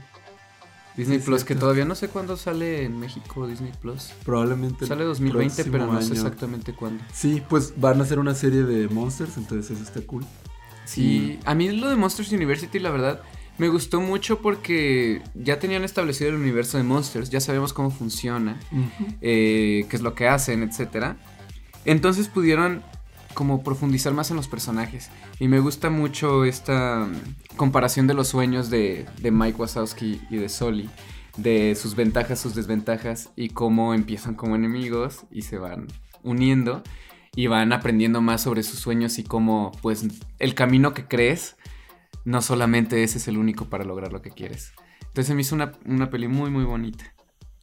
Disney Sí, Plus, que cierto. todavía no sé cuándo sale en México Disney Plus. Probablemente. Sale 2020, próximo pero no sé año. exactamente cuándo. Sí, pues van a hacer una serie de Monsters, entonces eso está cool. Sí, a mí lo de Monsters University, la verdad, me gustó mucho porque ya tenían establecido el universo de Monsters, ya sabemos cómo funciona, eh, qué es lo que hacen, etcétera. Entonces pudieron como profundizar más en los personajes. Y me gusta mucho esta mm, comparación de los sueños de, de Mike Wazowski y de Sully. De sus ventajas, sus desventajas y cómo empiezan como enemigos y se van uniendo y van aprendiendo más sobre sus sueños y cómo pues el camino que crees no solamente ese es el único para lograr lo que quieres. Entonces se me hizo una, una peli muy muy bonita.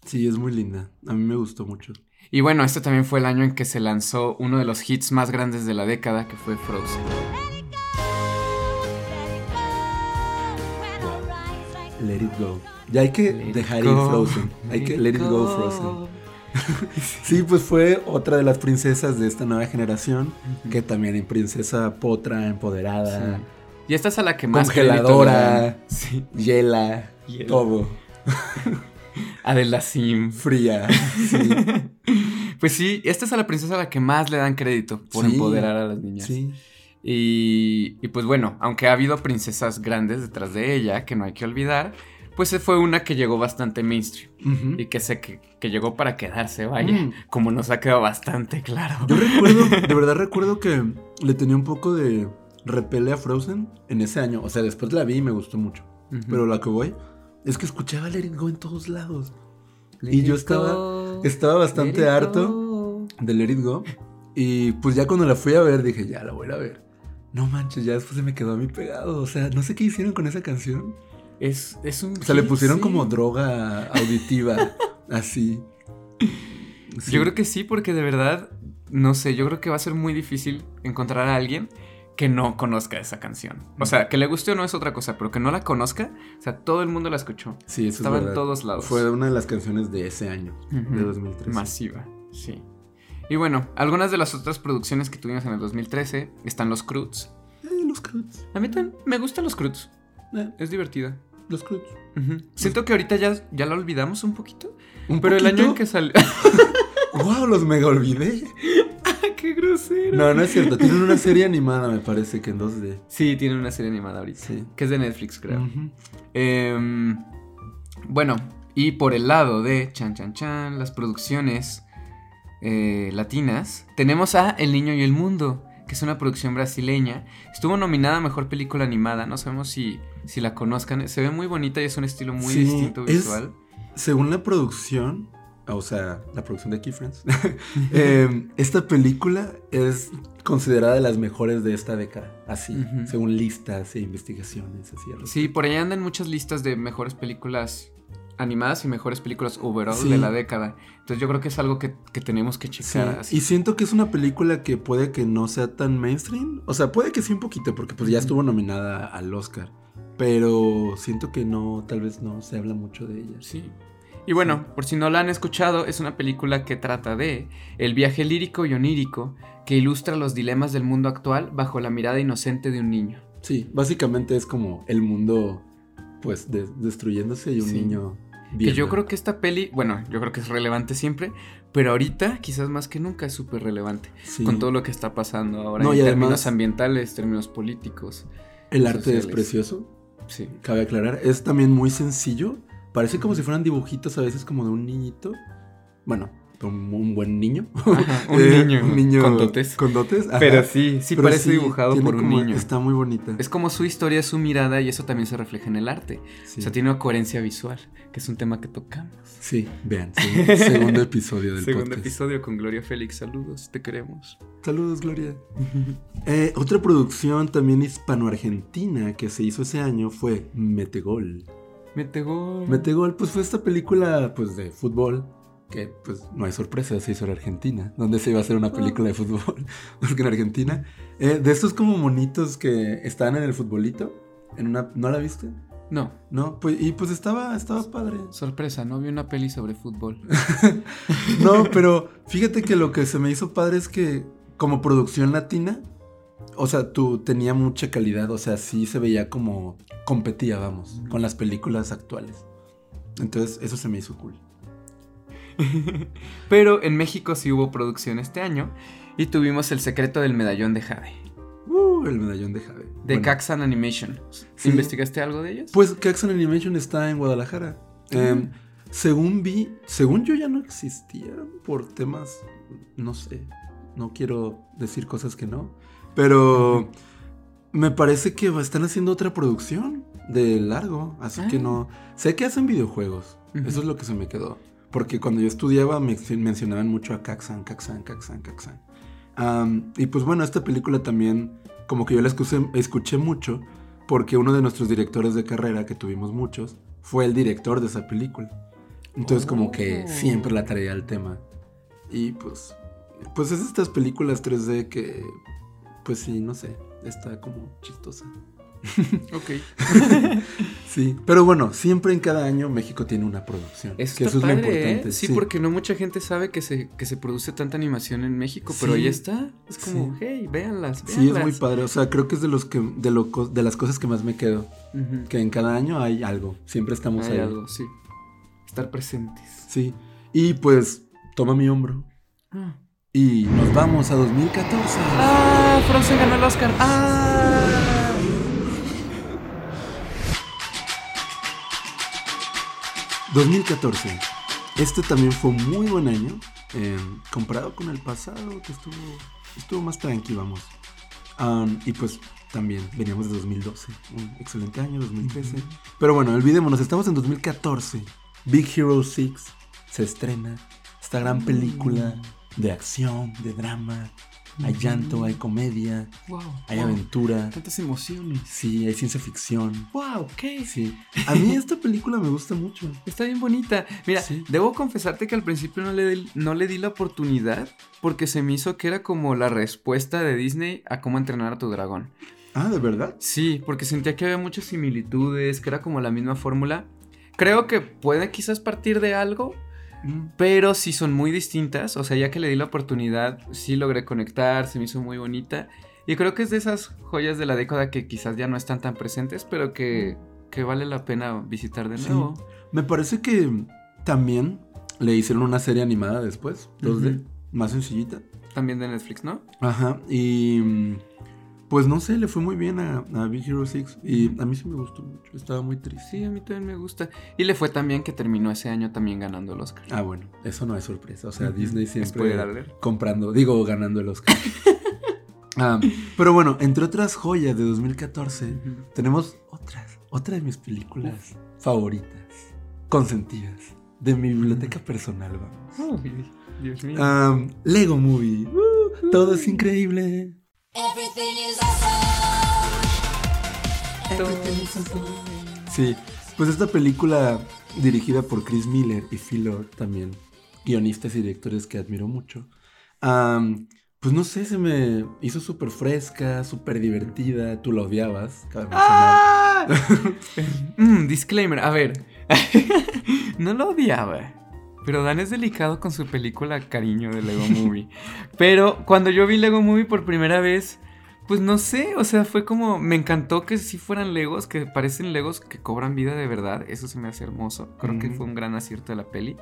Sí, es muy linda. A mí me gustó mucho. Y bueno, este también fue el año en que se lanzó uno de los hits más grandes de la década, que fue Frozen. Let it go. Ya hay que Let it dejar ir go, Frozen. Hay que let it go Frozen. Sí, pues fue otra de las princesas de esta nueva generación. Que también hay princesa potra, empoderada, Sí. Y esta es a la que más congeladora. Sí. hiela, Hiela. todo. Adela Sim. Fría. Sí. Pues sí, esta es a la princesa a la que más le dan crédito por Sí. empoderar a las niñas. sí. Y, y pues bueno, aunque ha habido princesas grandes detrás de ella, que no hay que olvidar, pues fue una que llegó bastante mainstream. Y que sé que, que llegó para quedarse, vaya. Mm. Como nos ha quedado bastante claro. Yo recuerdo, de verdad recuerdo que le tenía un poco de repele a Frozen en ese año. O sea, después la vi y me gustó mucho. Pero lo que voy es que escuchaba Let It Go en todos lados. Let y yo estaba- go, Estaba bastante harto de Let It Go. Y pues ya cuando la fui a ver dije, ya la voy a ver. No manches, ya después se me quedó a mí pegado. O sea, no sé qué hicieron con esa canción. Es, es un O sea, le pusieron sí. como droga auditiva. así. Sí. Yo creo que sí, porque de verdad, no sé, yo creo que va a ser muy difícil encontrar a alguien que no conozca esa canción. O sea, que le guste o no es otra cosa, pero que no la conozca, o sea, todo el mundo la escuchó. Sí, eso es Estaba en todos lados. Fue una de las canciones de ese año, de Ujú. 2013. Masiva, sí. Y bueno, algunas de las otras producciones que tuvimos en el 2013 están Los Croods. Eh, los Croods. A mí también me gustan Los Croods, Eh, es divertida. Los Croods. Ujú. Siento que ahorita ya, ya la olvidamos un poquito, ¿Un pero el año en que salió... ¡Wow! Los mega olvidé. ¡Qué grosero! No, no es cierto. Tienen una serie animada, me parece que en 2D. Sí, tiene una serie animada ahorita, Sí. que es de Netflix, creo. Em, bueno, y por el lado de Chan Chan Chan, las producciones eh, latinas, tenemos a El Niño y el Mundo, que es una producción brasileña. Estuvo nominada a Mejor Película Animada, no sabemos si, si la conozcan. Se ve muy bonita y es un estilo muy Sí, distinto es- visual. Según la producción, o sea, la producción de aquí, Friends, eh, esta película es considerada de las mejores de esta década. Así, según listas e investigaciones. Así, Sí, por ahí andan muchas listas de mejores películas animadas y mejores películas overall Sí. de la década. Entonces yo creo que es algo que, que tenemos que Sí, checar. así. y siento que es una película que puede que no sea tan mainstream. O sea, puede que sí un poquito, porque pues ya estuvo nominada al Oscar. Pero siento que no, tal vez no se habla mucho de ella. Sí. Y bueno, por si no la han escuchado, es una película que trata de el viaje lírico y onírico que ilustra los dilemas del mundo actual bajo la mirada inocente de un niño. Sí, básicamente es como el mundo, pues, de- destruyéndose y un Sí. niño Que yo creo que esta peli, bueno, yo creo que es relevante siempre, pero ahorita quizás más que nunca es súper relevante Sí. con todo lo que está pasando ahora No, en y términos además- ambientales, términos políticos. El arte es precioso, Sí. cabe aclarar. Es también muy sencillo. Parece como si fueran dibujitos a veces como de un niñito. Bueno, un, buen niño. Ajá, un, Eh, niño, un niño con dotes. Con dotes. ajá. Pero sí, sí Pero parece dibujado por un como- niño. Está muy bonita. Es como su historia, su mirada y eso también se refleja en el arte. Sí. O sea, tiene una coherencia visual, que es un tema que tocamos. Sí, vean, sí, segundo episodio del Segundo podcast. episodio con Gloria Félix. Saludos, te queremos. Saludos, Gloria. Eh, otra producción también hispano-argentina que se hizo ese año fue Metegol. Metegol. Metegol, pues fue esta película pues de fútbol que pues no hay sorpresa, se hizo en Argentina, donde se iba a hacer una película de fútbol, porque en Argentina, eh, de estos como monitos que estaban en el futbolito, en una, ¿no la viste? No, No, pues y pues estaba, estaba padre. sorpresa, no vi una peli sobre fútbol. No, pero fíjate que lo que se me hizo padre es que como producción latina, o sea, tú tenía mucha calidad, o sea, sí se veía como competía, vamos, con las películas actuales. Entonces, eso se me hizo cool. Pero en México sí hubo producción este año y tuvimos El secreto del medallón de Jade, Uh, el medallón de Jade. de Bueno, Caxan Animation. Sí. ¿Investigaste algo de ellos? Pues Caxon Animation está en Guadalajara. Em, según vi, según yo ya no existía por temas, no sé, no quiero decir cosas que no, pero me parece que están haciendo otra producción de largo, así que Ah. no, sé que hacen videojuegos, eso es lo que se me quedó, porque cuando yo estudiaba me mencionaban mucho a Caxan, Caxan, Caxan, Caxan. Y pues bueno, esta película también, como que yo la escuché, escuché mucho, porque uno de nuestros directores de carrera, que tuvimos muchos, fue el director de esa película. Entonces como que Oh. siempre siempre la traía al tema. Y pues, pues es estas películas 3D que, pues sí, no sé, está como chistosa. Ok. Sí, pero bueno, siempre en cada año México tiene una producción. Eso que está eso es lo ¿eh? importante. Sí, porque no mucha gente sabe que se, que se produce tanta animación en México, pero Sí, ahí está. Es como, sí. hey, véanlas, Sí, es muy padre. O sea, creo que es de los que, de, lo, de las cosas que más me quedo. Que en cada año hay algo. Siempre estamos Hay ahí. algo, sí. Estar presentes. Sí. Y pues, toma mi hombro. Y nos vamos a 2014. ¡Ah! Frozen ganó el Oscar. ¡Ah! 2014. Este también fue un muy buen año. eh, comparado con el pasado, que estuvo, estuvo más tranqui, vamos. Am, y pues también veníamos de 2012. Un excelente año, 2013. Pero bueno, olvidémonos, estamos en 2014. Big Hero 6 se estrena. Esta gran película de acción, de drama. Hay llanto, hay comedia, Wow. hay wow. aventura. Tantas emociones. Sí, hay ciencia ficción. Wow, ¿qué? Sí. A mí esta película me gusta mucho. Está bien bonita. Mira, Sí. debo confesarte que al principio no le, di, no le di la oportunidad porque se me hizo que era como la respuesta de Disney a cómo entrenar a tu dragón. Ah, ¿de verdad? Sí, porque sentía que había muchas similitudes, que era como la misma fórmula. Creo que puede quizás partir de algo. Pero sí son muy distintas. O sea, ya que le di la oportunidad, sí logré conectar, se me hizo muy bonita. Y creo que es de esas joyas de la década que quizás ya no están tan presentes, pero que, que vale la pena visitar de Sí. nuevo. Me parece que también le hicieron una serie animada después, 2D, Ujú. más sencillita. También de Netflix, ¿no? Ajá, y pues no sé, le fue muy bien a, a Big Hero 6 y a mí sí me gustó mucho, estaba muy triste. Sí, a mí también me gusta. Y le fue también que terminó ese año también ganando el Oscar. Ah, bueno, eso no es sorpresa, o sea, Ujú. Disney siempre comprando, digo, ganando el Oscar. Ah, pero bueno, entre otras joyas de 2014, Ujú. tenemos otras, otra de mis películas favoritas, consentidas, de mi biblioteca personal, vamos. Uy, Dios mío. Um, Lego Movie. Uh, todo es increíble. Sí, pues esta película dirigida por Chris Miller y Phil Lord, también guionistas y directores que admiro mucho. um, pues no sé, se me hizo súper fresca, súper divertida. Tú la odiabas. ¡Ah! Mm, disclaimer, a ver. no lo odiaba. Pero Dan es delicado con su película Cariño de Lego Movie. Pero cuando yo vi Lego Movie por primera vez, pues no sé, o sea, fue como, me encantó que sí fueran Legos, que parecen Legos que cobran vida de verdad. Eso se me hace hermoso. Creo que fue un gran acierto de la peli.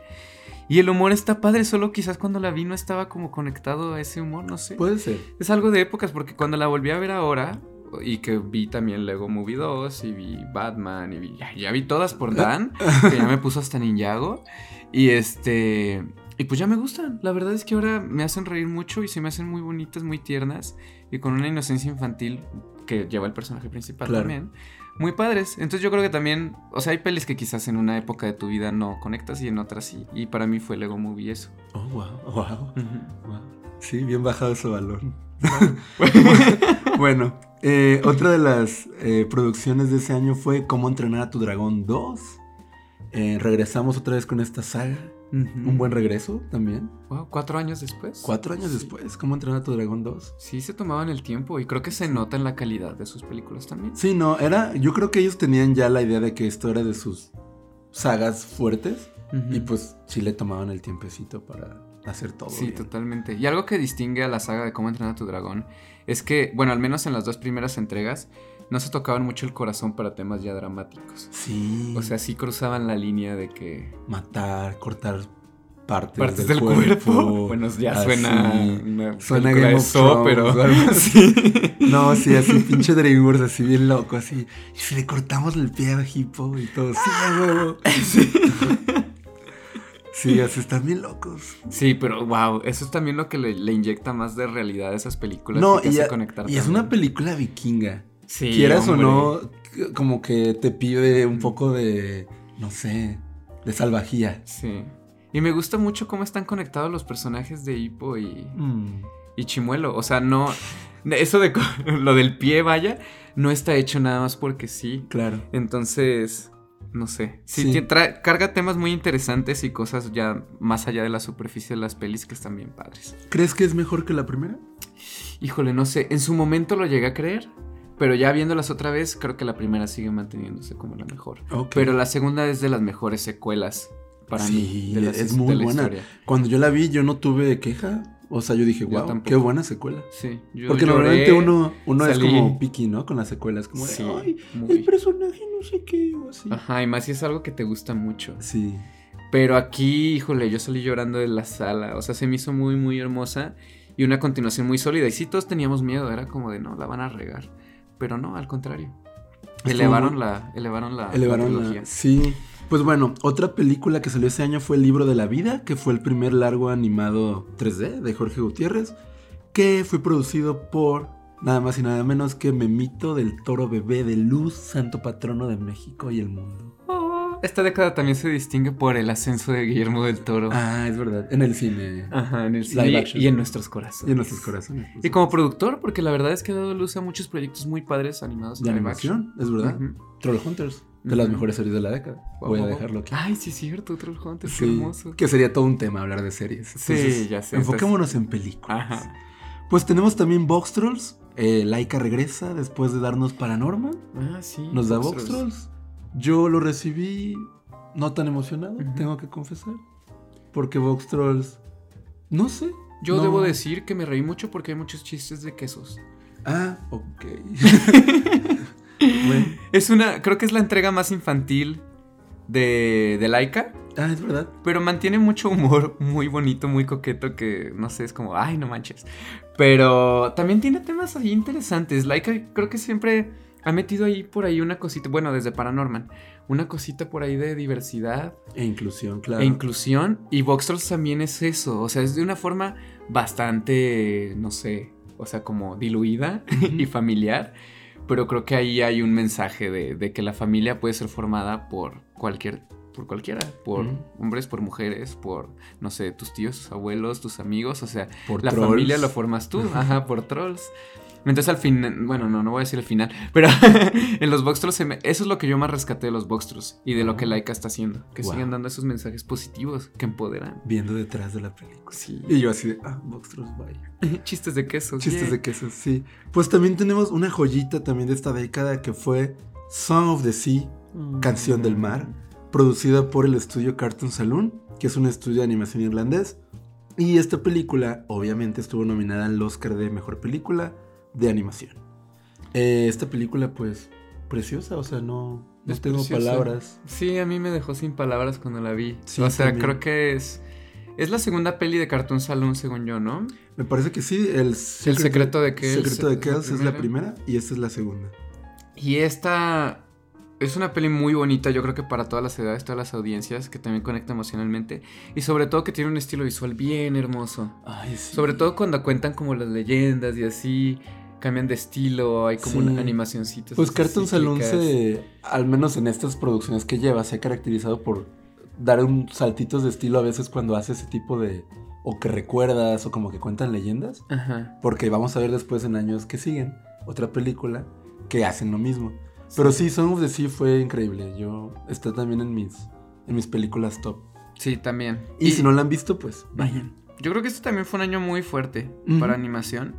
Y el humor está padre, solo quizás cuando la vi no estaba como conectado a ese humor, no sé. Puede ser. Es algo de épocas, porque cuando la volví a ver ahora, y que vi también Lego Movie 2, y vi Batman, y vi, ya, ya vi todas por Dan, que ya me puso hasta Ninjago. Y este. Y pues ya me gustan. La verdad es que ahora me hacen reír mucho y se me hacen muy bonitas, muy tiernas y con una inocencia infantil que lleva el personaje principal Claro. también. Muy padres. Entonces yo creo que también, o sea, hay pelis que quizás en una época de tu vida no conectas y en otras sí. Y para mí fue Lego Movie eso. Oh, wow, wow, wow. Sí, bien bajado ese valor. bueno, eh, otra de las eh, producciones de ese año fue Cómo entrenar a tu dragón 2. Eh, regresamos otra vez con esta saga. Un buen regreso también. Wow, cuatro años después. Cuatro años Sí. después, ¿Cómo entrenar a tu dragón 2? Sí, se tomaban el tiempo y creo que se nota en la calidad de sus películas también. Sí, no, era. Yo creo que ellos tenían ya la idea de que esto era de sus sagas fuertes. Y pues sí le tomaban el tiempecito para hacer todo. Sí, bien. totalmente. Y algo que distingue a la saga de cómo entrenar a tu dragón es que, bueno, al menos en las dos primeras entregas, no se tocaban mucho el corazón para temas ya dramáticos. Sí. O sea, sí cruzaban la línea de que matar, cortar partes, partes del, cuerpo. Bueno, ya así. suena una Suena Game of Thrones pero sí. No, sí, así pinche DreamWorks, así bien loco, así. Y si le cortamos el pie a Hippo y todo, sí, huevo. Sí, así están bien locos. Sí, pero wow, eso es también lo que le, le inyecta más de realidad a esas películas. No, que te y, hace ya- conectar y es una película vikinga. Sí, Quieras hombre. o no, como que te pide un poco de, no sé, de salvajía. Sí. Y me gusta mucho cómo están conectados los personajes de Hippo y, Mm, y Chimuelo. O sea, no. Eso de lo del pie, vaya, no está hecho nada más porque sí. claro. Entonces, no sé. Sí, Sí. tie- trae- carga temas muy interesantes y cosas ya más allá de la superficie de las pelis que están bien padres. ¿Crees que es mejor que la primera? Híjole, no sé. En su momento lo llegué a creer. Pero ya viéndolas otra vez, creo que la primera sigue manteniéndose como la mejor. Pero la segunda es de las mejores secuelas para Sí, mí. De las es muy de la buena. historia. Cuando yo la vi, yo no tuve queja. O sea, yo dije, wow, qué buena secuela. Sí, yo Porque lloré, normalmente uno, uno es como picky, ¿no? Con las secuelas, como de, Sí, ay, muy- el personaje no sé qué, o así. Ajá, y más si es algo que te gusta mucho. Sí. Pero aquí, híjole, yo salí llorando de la sala. O sea, se me hizo muy, muy hermosa. Y una continuación muy sólida. Y sí, todos teníamos miedo. Era como de, no, la van a regar. Pero no, al contrario. Elevaron la, elevaron la, la Elevaron la-. Sí. Pues bueno, otra película que salió ese año fue El libro de la vida, que fue el primer largo animado 3D de Jorge Gutiérrez, que fue producido por nada más y nada menos que Memito del Toro Bebé de Luz, santo patrono de México y el mundo. Oh, esta década también se distingue por el ascenso de Guillermo del Toro. Ah, es verdad, en el cine Ajá, en el cine action. y en nuestros corazones. y en nuestros corazones. Y como productor, porque la verdad es que ha dado luz a muchos proyectos muy padres animados de live animación, es verdad. Ujú. Trollhunters, de las mejores series de la década. Wow, Voy a dejarlo aquí. Ay, sí, es cierto, Troll Hunter, qué Sí, hermoso. que sería todo un tema hablar de series. Sí, ya sé, Enfoquémonos en películas. Ajá. Pues tenemos también Box Trolls. Eh, Laika regresa después de darnos Paranormal. Ah, sí. Nos da Box Box Trolls. Trolls. Yo lo recibí no tan emocionado, tengo que confesar. Porque Box Trolls. No sé. Yo no- debo decir que me reí mucho porque hay muchos chistes de quesos. Ah, ok. bueno, Es una, creo que es la entrega más infantil de, de Laika, ah, es verdad. pero mantiene mucho humor muy bonito, muy coqueto, que no sé, es como, ay, no manches. Pero también tiene temas ahí interesantes. Laika creo que siempre ha metido ahí por ahí una cosita, bueno, desde Paranorman, una cosita por ahí de diversidad E inclusión, claro. e inclusión. Y Vox Trolls también es eso. O sea, es de una forma bastante, no sé, o sea, como diluida y familiar. Pero creo que ahí hay un mensaje de, de que la familia puede ser formada por cualquier. Por cualquiera, por hombres, por mujeres, por, no sé, tus tíos, tus abuelos, tus amigos, o sea, Por la trolls. familia lo formas tú, ajá, por trolls. Entonces al final, bueno, no, no voy a decir el final, pero en los Box Trolls, se me- eso es lo que yo más rescaté de los Box Trolls y de lo que Laika está haciendo, que Wow. siguen dando esos mensajes positivos que empoderan. Viendo detrás de la película. Sí. Y yo así de, ah, Box Trolls, vaya. Chistes de queso. Chistes yeah. de queso, sí. Pues también tenemos una joyita también de esta década que fue Song of the Sea, Canción del Mar, producida por el estudio Cartoon Saloon, que es un estudio de animación irlandés. Y esta película, obviamente, estuvo nominada al Oscar de Mejor Película de Animación. Eh, esta película, pues, preciosa, o sea, no, no Es tengo preciosa. palabras. Sí, a mí me dejó sin palabras cuando la vi. Sí, o sea, también. creo que es. Es la segunda peli de Cartoon Saloon, según yo, ¿no? Me parece que sí, el, El secreto de Kells Secreto de es la Kells es la primera y esta es la segunda. Y esta. Es una peli muy bonita, yo creo que para todas las edades, todas las audiencias, que también conecta emocionalmente. Y sobre todo que tiene un estilo visual bien hermoso. Ay, sí. Sobre todo cuando cuentan como las leyendas y así, cambian de estilo, hay como Sí. una animacioncitas. Pues Cartoon Saloon se, al menos en estas producciones que lleva, se ha caracterizado por dar un saltitos de estilo a veces cuando hace ese tipo de... o que recuerdas o como que cuentan leyendas. Ajá. Porque vamos a ver después en años que siguen otra película que hacen lo mismo. Pero sí, Song of the Sea fue increíble. Yo está también en mis en mis películas top. Sí, también. Y, si no la han visto, pues vayan. Yo creo que este también fue un año muy fuerte para animación.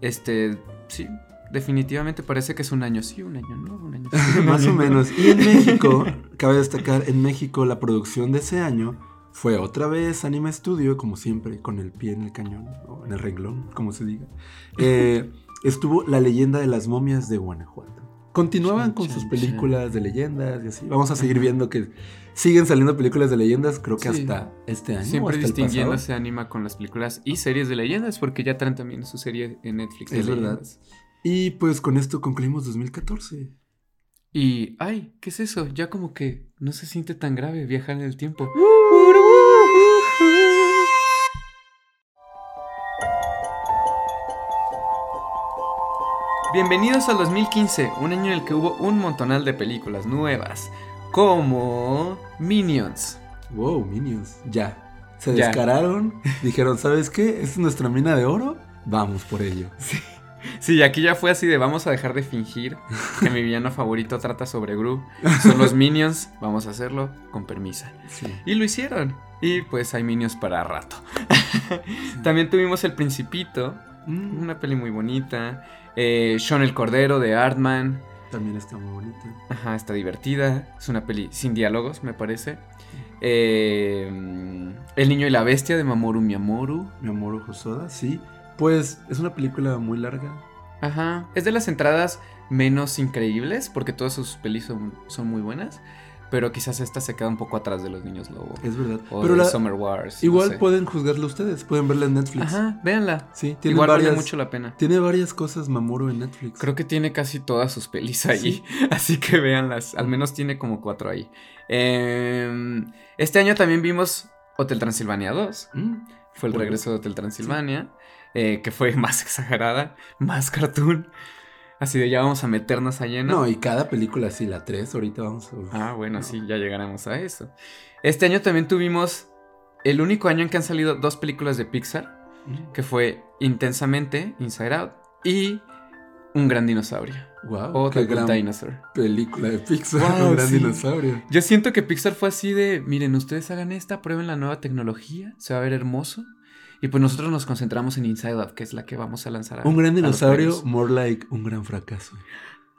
Este, sí, definitivamente parece que es un año sí, un año no, un año sí, un Más año o no. menos. Y en México, cabe destacar, en México la producción de ese año fue otra vez Anime Studio, como siempre, con el pie en el cañón, o en el renglón, como se diga. Eh, estuvo La leyenda de las momias de Guanajuato. Continuaban con sus películas de leyendas y así. Vamos a seguir viendo que siguen saliendo películas de leyendas, creo que Sí. hasta este año. Siempre distinguiendo se anima con las películas y series de leyendas, porque ya traen también su serie en Netflix. de Es verdad. Y pues con esto concluimos 2014. Y, ay, ¿qué es eso? Ya como que no se siente tan grave viajar en el tiempo. Bienvenidos al 2015, un año en el que hubo un montonal de películas nuevas, como Minions. Wow, Minions. Ya. Se Ya. descararon. dijeron, ¿sabes qué? Es nuestra mina de oro. Vamos por ello. Sí, aquí ya fue así de vamos a dejar de fingir que mi villano favorito trata sobre Gru. Son los Minions, vamos a hacerlo con permiso. Sí. Y lo hicieron. Y pues hay Minions para rato. También tuvimos El Principito, Mm, una peli muy bonita. Eh, Sean el Cordero de Artman. También está muy bonita. Ajá, está divertida. Es una peli sin diálogos, me parece. Eh, el Niño y la Bestia de Mamoru Miyamoru. Mi amor Josoda, sí. Pues es una película muy larga. Ajá. Es de las entradas menos increíbles, porque todas sus pelis son, son muy buenas. Pero quizás esta se queda un poco atrás de los niños lobo. Es verdad. O Pero de la- Summer Wars. igual no sé. pueden juzgarla ustedes. Pueden verla en Netflix. Ajá, véanla. Sí, tiene Igual varias, vale mucho la pena. tiene varias cosas Mamoru en Netflix. Creo que tiene casi todas sus pelis ahí. Así que véanlas. Al menos tiene como cuatro ahí. Eh, este año también vimos Hotel Transilvania 2. Mm, Fue el regreso de Hotel Transilvania. eh, que fue más exagerada, más cartoon. Así de ya vamos a meternos a lleno. No, y cada película, sí, la 3, ahorita vamos a... Ah, bueno, No. sí, ya llegaremos a eso. Este año también tuvimos el único año en que han salido dos películas de Pixar, Mm, que fue Intensamente, Inside Out, y Un Gran Dinosaurio, Wow, o qué The gran Dinosaur. película de Pixar, Wow, un gran sí. dinosaurio. Yo siento que Pixar fue así de, miren, ustedes hagan esta, prueben la nueva tecnología, se va a ver hermoso. Y pues nosotros nos concentramos en Inside Out, que es la que vamos a lanzar a Un gran dinosaurio, more like un gran fracaso.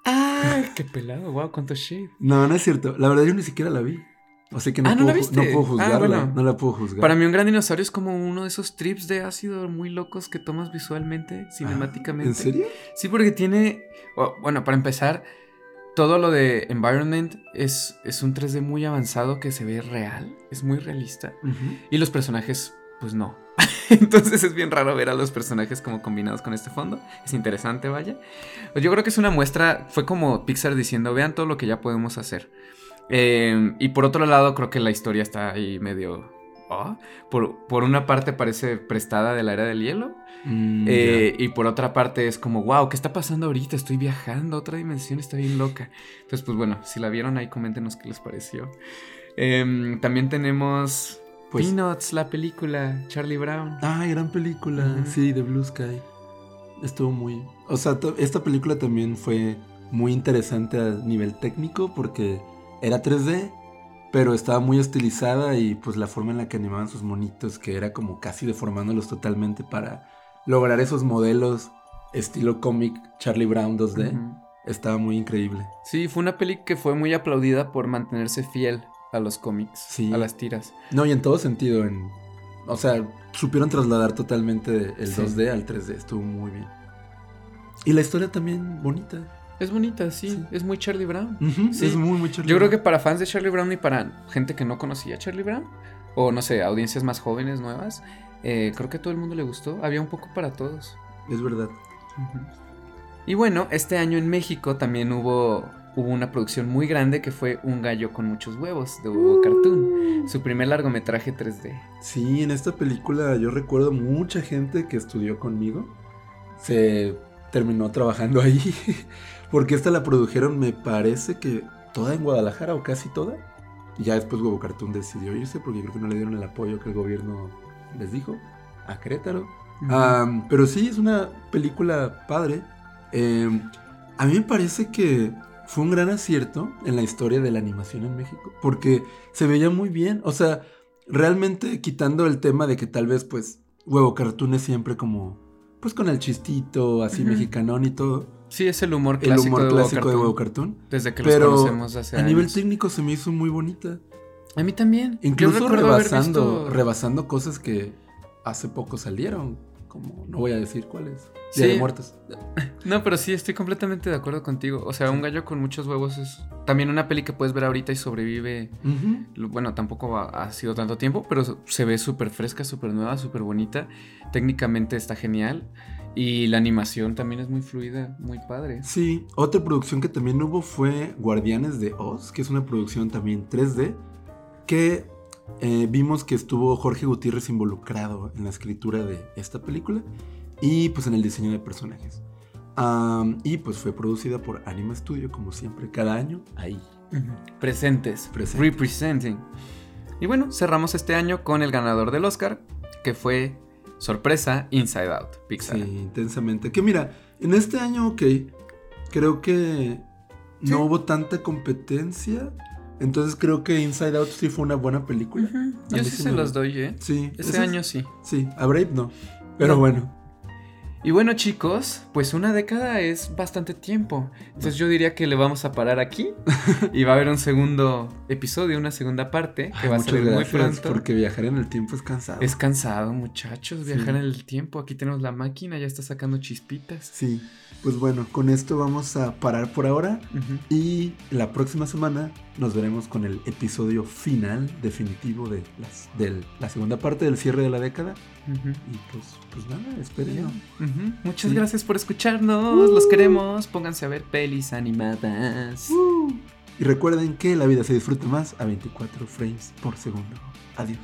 ¡Ay, qué pelado! ¡Wow, cuánto shade! No, no es cierto. La verdad yo ni siquiera la vi. Así que no, Ah, ¿no puedo, la ju- viste? no puedo Ah, juzgarla. bueno. No la puedo juzgar. Para mí un gran dinosaurio es como uno de esos trips de ácido muy locos que tomas visualmente, cinemáticamente. Ah, ¿En serio? Sí, porque tiene, o- bueno, para empezar, todo lo de environment es, es un 3D muy avanzado que se ve real, es muy realista. Y los personajes, pues no. Entonces es bien raro ver a los personajes como combinados con este fondo. Es interesante, vaya. Yo creo que es una muestra, fue como Pixar diciendo, vean todo lo que ya podemos hacer. Eh, y por otro lado, creo que la historia está ahí medio... ah, Por, por una parte parece prestada de la era del hielo. Mm, eh, y por otra parte es como, wow, ¿qué está pasando ahorita? Estoy viajando a otra dimensión, está bien loca. Entonces, pues bueno, si la vieron ahí, coméntenos qué les pareció. Em, también tenemos. Pues, Peanuts, la película, Charlie Brown. Ah, gran película. Sí, de Blue Sky. Estuvo muy. O sea, esta película también fue muy interesante a nivel técnico porque era 3D, pero estaba muy estilizada y pues la forma en la que animaban sus monitos, que era como casi deformándolos totalmente para lograr esos modelos estilo cómic Charlie Brown 2D, Ujú. estaba muy increíble. Sí, fue una peli que fue muy aplaudida por mantenerse fiel a los cómics, Sí. a las tiras. No, y en todo sentido, en, o sea, supieron trasladar totalmente el Sí. 2D al 3D, estuvo muy bien. Y la historia también bonita. Es bonita, sí, Sí. es muy Charlie Brown. Sí. Es muy, muy Charlie Yo creo que para fans de Charlie Brown y para gente que no conocía a Charlie Brown, o no sé, audiencias más jóvenes, nuevas, eh, creo que a todo el mundo le gustó. Había un poco para todos. Es verdad. Y bueno, este año en México también hubo hubo una producción muy grande que fue Un gallo con muchos huevos de Hugo Cartoon, su primer largometraje 3D. Sí, en esta película yo recuerdo mucha gente que estudió conmigo. Se terminó trabajando ahí. Porque esta la produjeron, me parece que toda en Guadalajara o casi toda. Y ya después Huevo Cartoon decidió irse porque creo que no le dieron el apoyo que el gobierno les dijo a Querétaro. pero sí, es una película padre. Em, a mí me parece que fue un gran acierto en la historia de la animación en México. Porque se veía muy bien. O sea, realmente quitando el tema de que tal vez pues Huevo Cartoon es siempre como... Pues con el chistito así mexicanón y todo. Sí, es el humor clásico, el humor clásico de, Huevo Cartoon. Desde que los conocemos hace a nivel técnico se me hizo muy bonita. A mí también. Incluso rebasando, rebasando cosas que hace poco salieron. Como, no voy a decir cuáles. Día de muertos. No, pero sí, estoy completamente de acuerdo contigo. O sea, Un gallo con muchos huevos es también una peli que puedes ver ahorita y sobrevive. Bueno, tampoco ha, sido tanto tiempo, pero se ve súper fresca, súper nueva, súper bonita. Técnicamente está genial. Y la animación también es muy fluida, muy padre. Sí, otra producción que también hubo fue Guardianes de Oz, que es una producción también 3D, que eh, vimos que estuvo Jorge Gutiérrez involucrado en la escritura de esta película y pues en el diseño de personajes. y pues fue producida por Anima Studio, como siempre, cada año ahí. Presentes. Representing. Y bueno, cerramos este año con el ganador del Oscar, que fue Sorpresa, Inside Out, Pixar. Sí, intensamente. Que mira, en este año, ok, creo que no hubo tanta competencia. Entonces creo que Inside Out sí fue una buena película. Yo sí se los doy, ¿eh? Sí. Este año sí. Sí, a Brave no. Pero bueno. Y bueno chicos, pues una década es bastante tiempo. Entonces yo diría que le vamos a parar aquí y va a haber un segundo episodio, una segunda parte que va a salir muy pronto. Porque viajar en el tiempo es cansado. Es cansado muchachos, viajar en el tiempo. Aquí tenemos la máquina, ya está sacando chispitas. Sí, pues bueno, con esto vamos a parar por ahora y la próxima semana nos veremos con el episodio final definitivo de, las, de la segunda parte del cierre de la década. Y pues, pues nada, esperen. Muchas gracias por escucharnos. Los queremos. Pónganse a ver pelis animadas. Uh. Y recuerden que la vida se disfruta más a 24 frames por segundo. Adiós.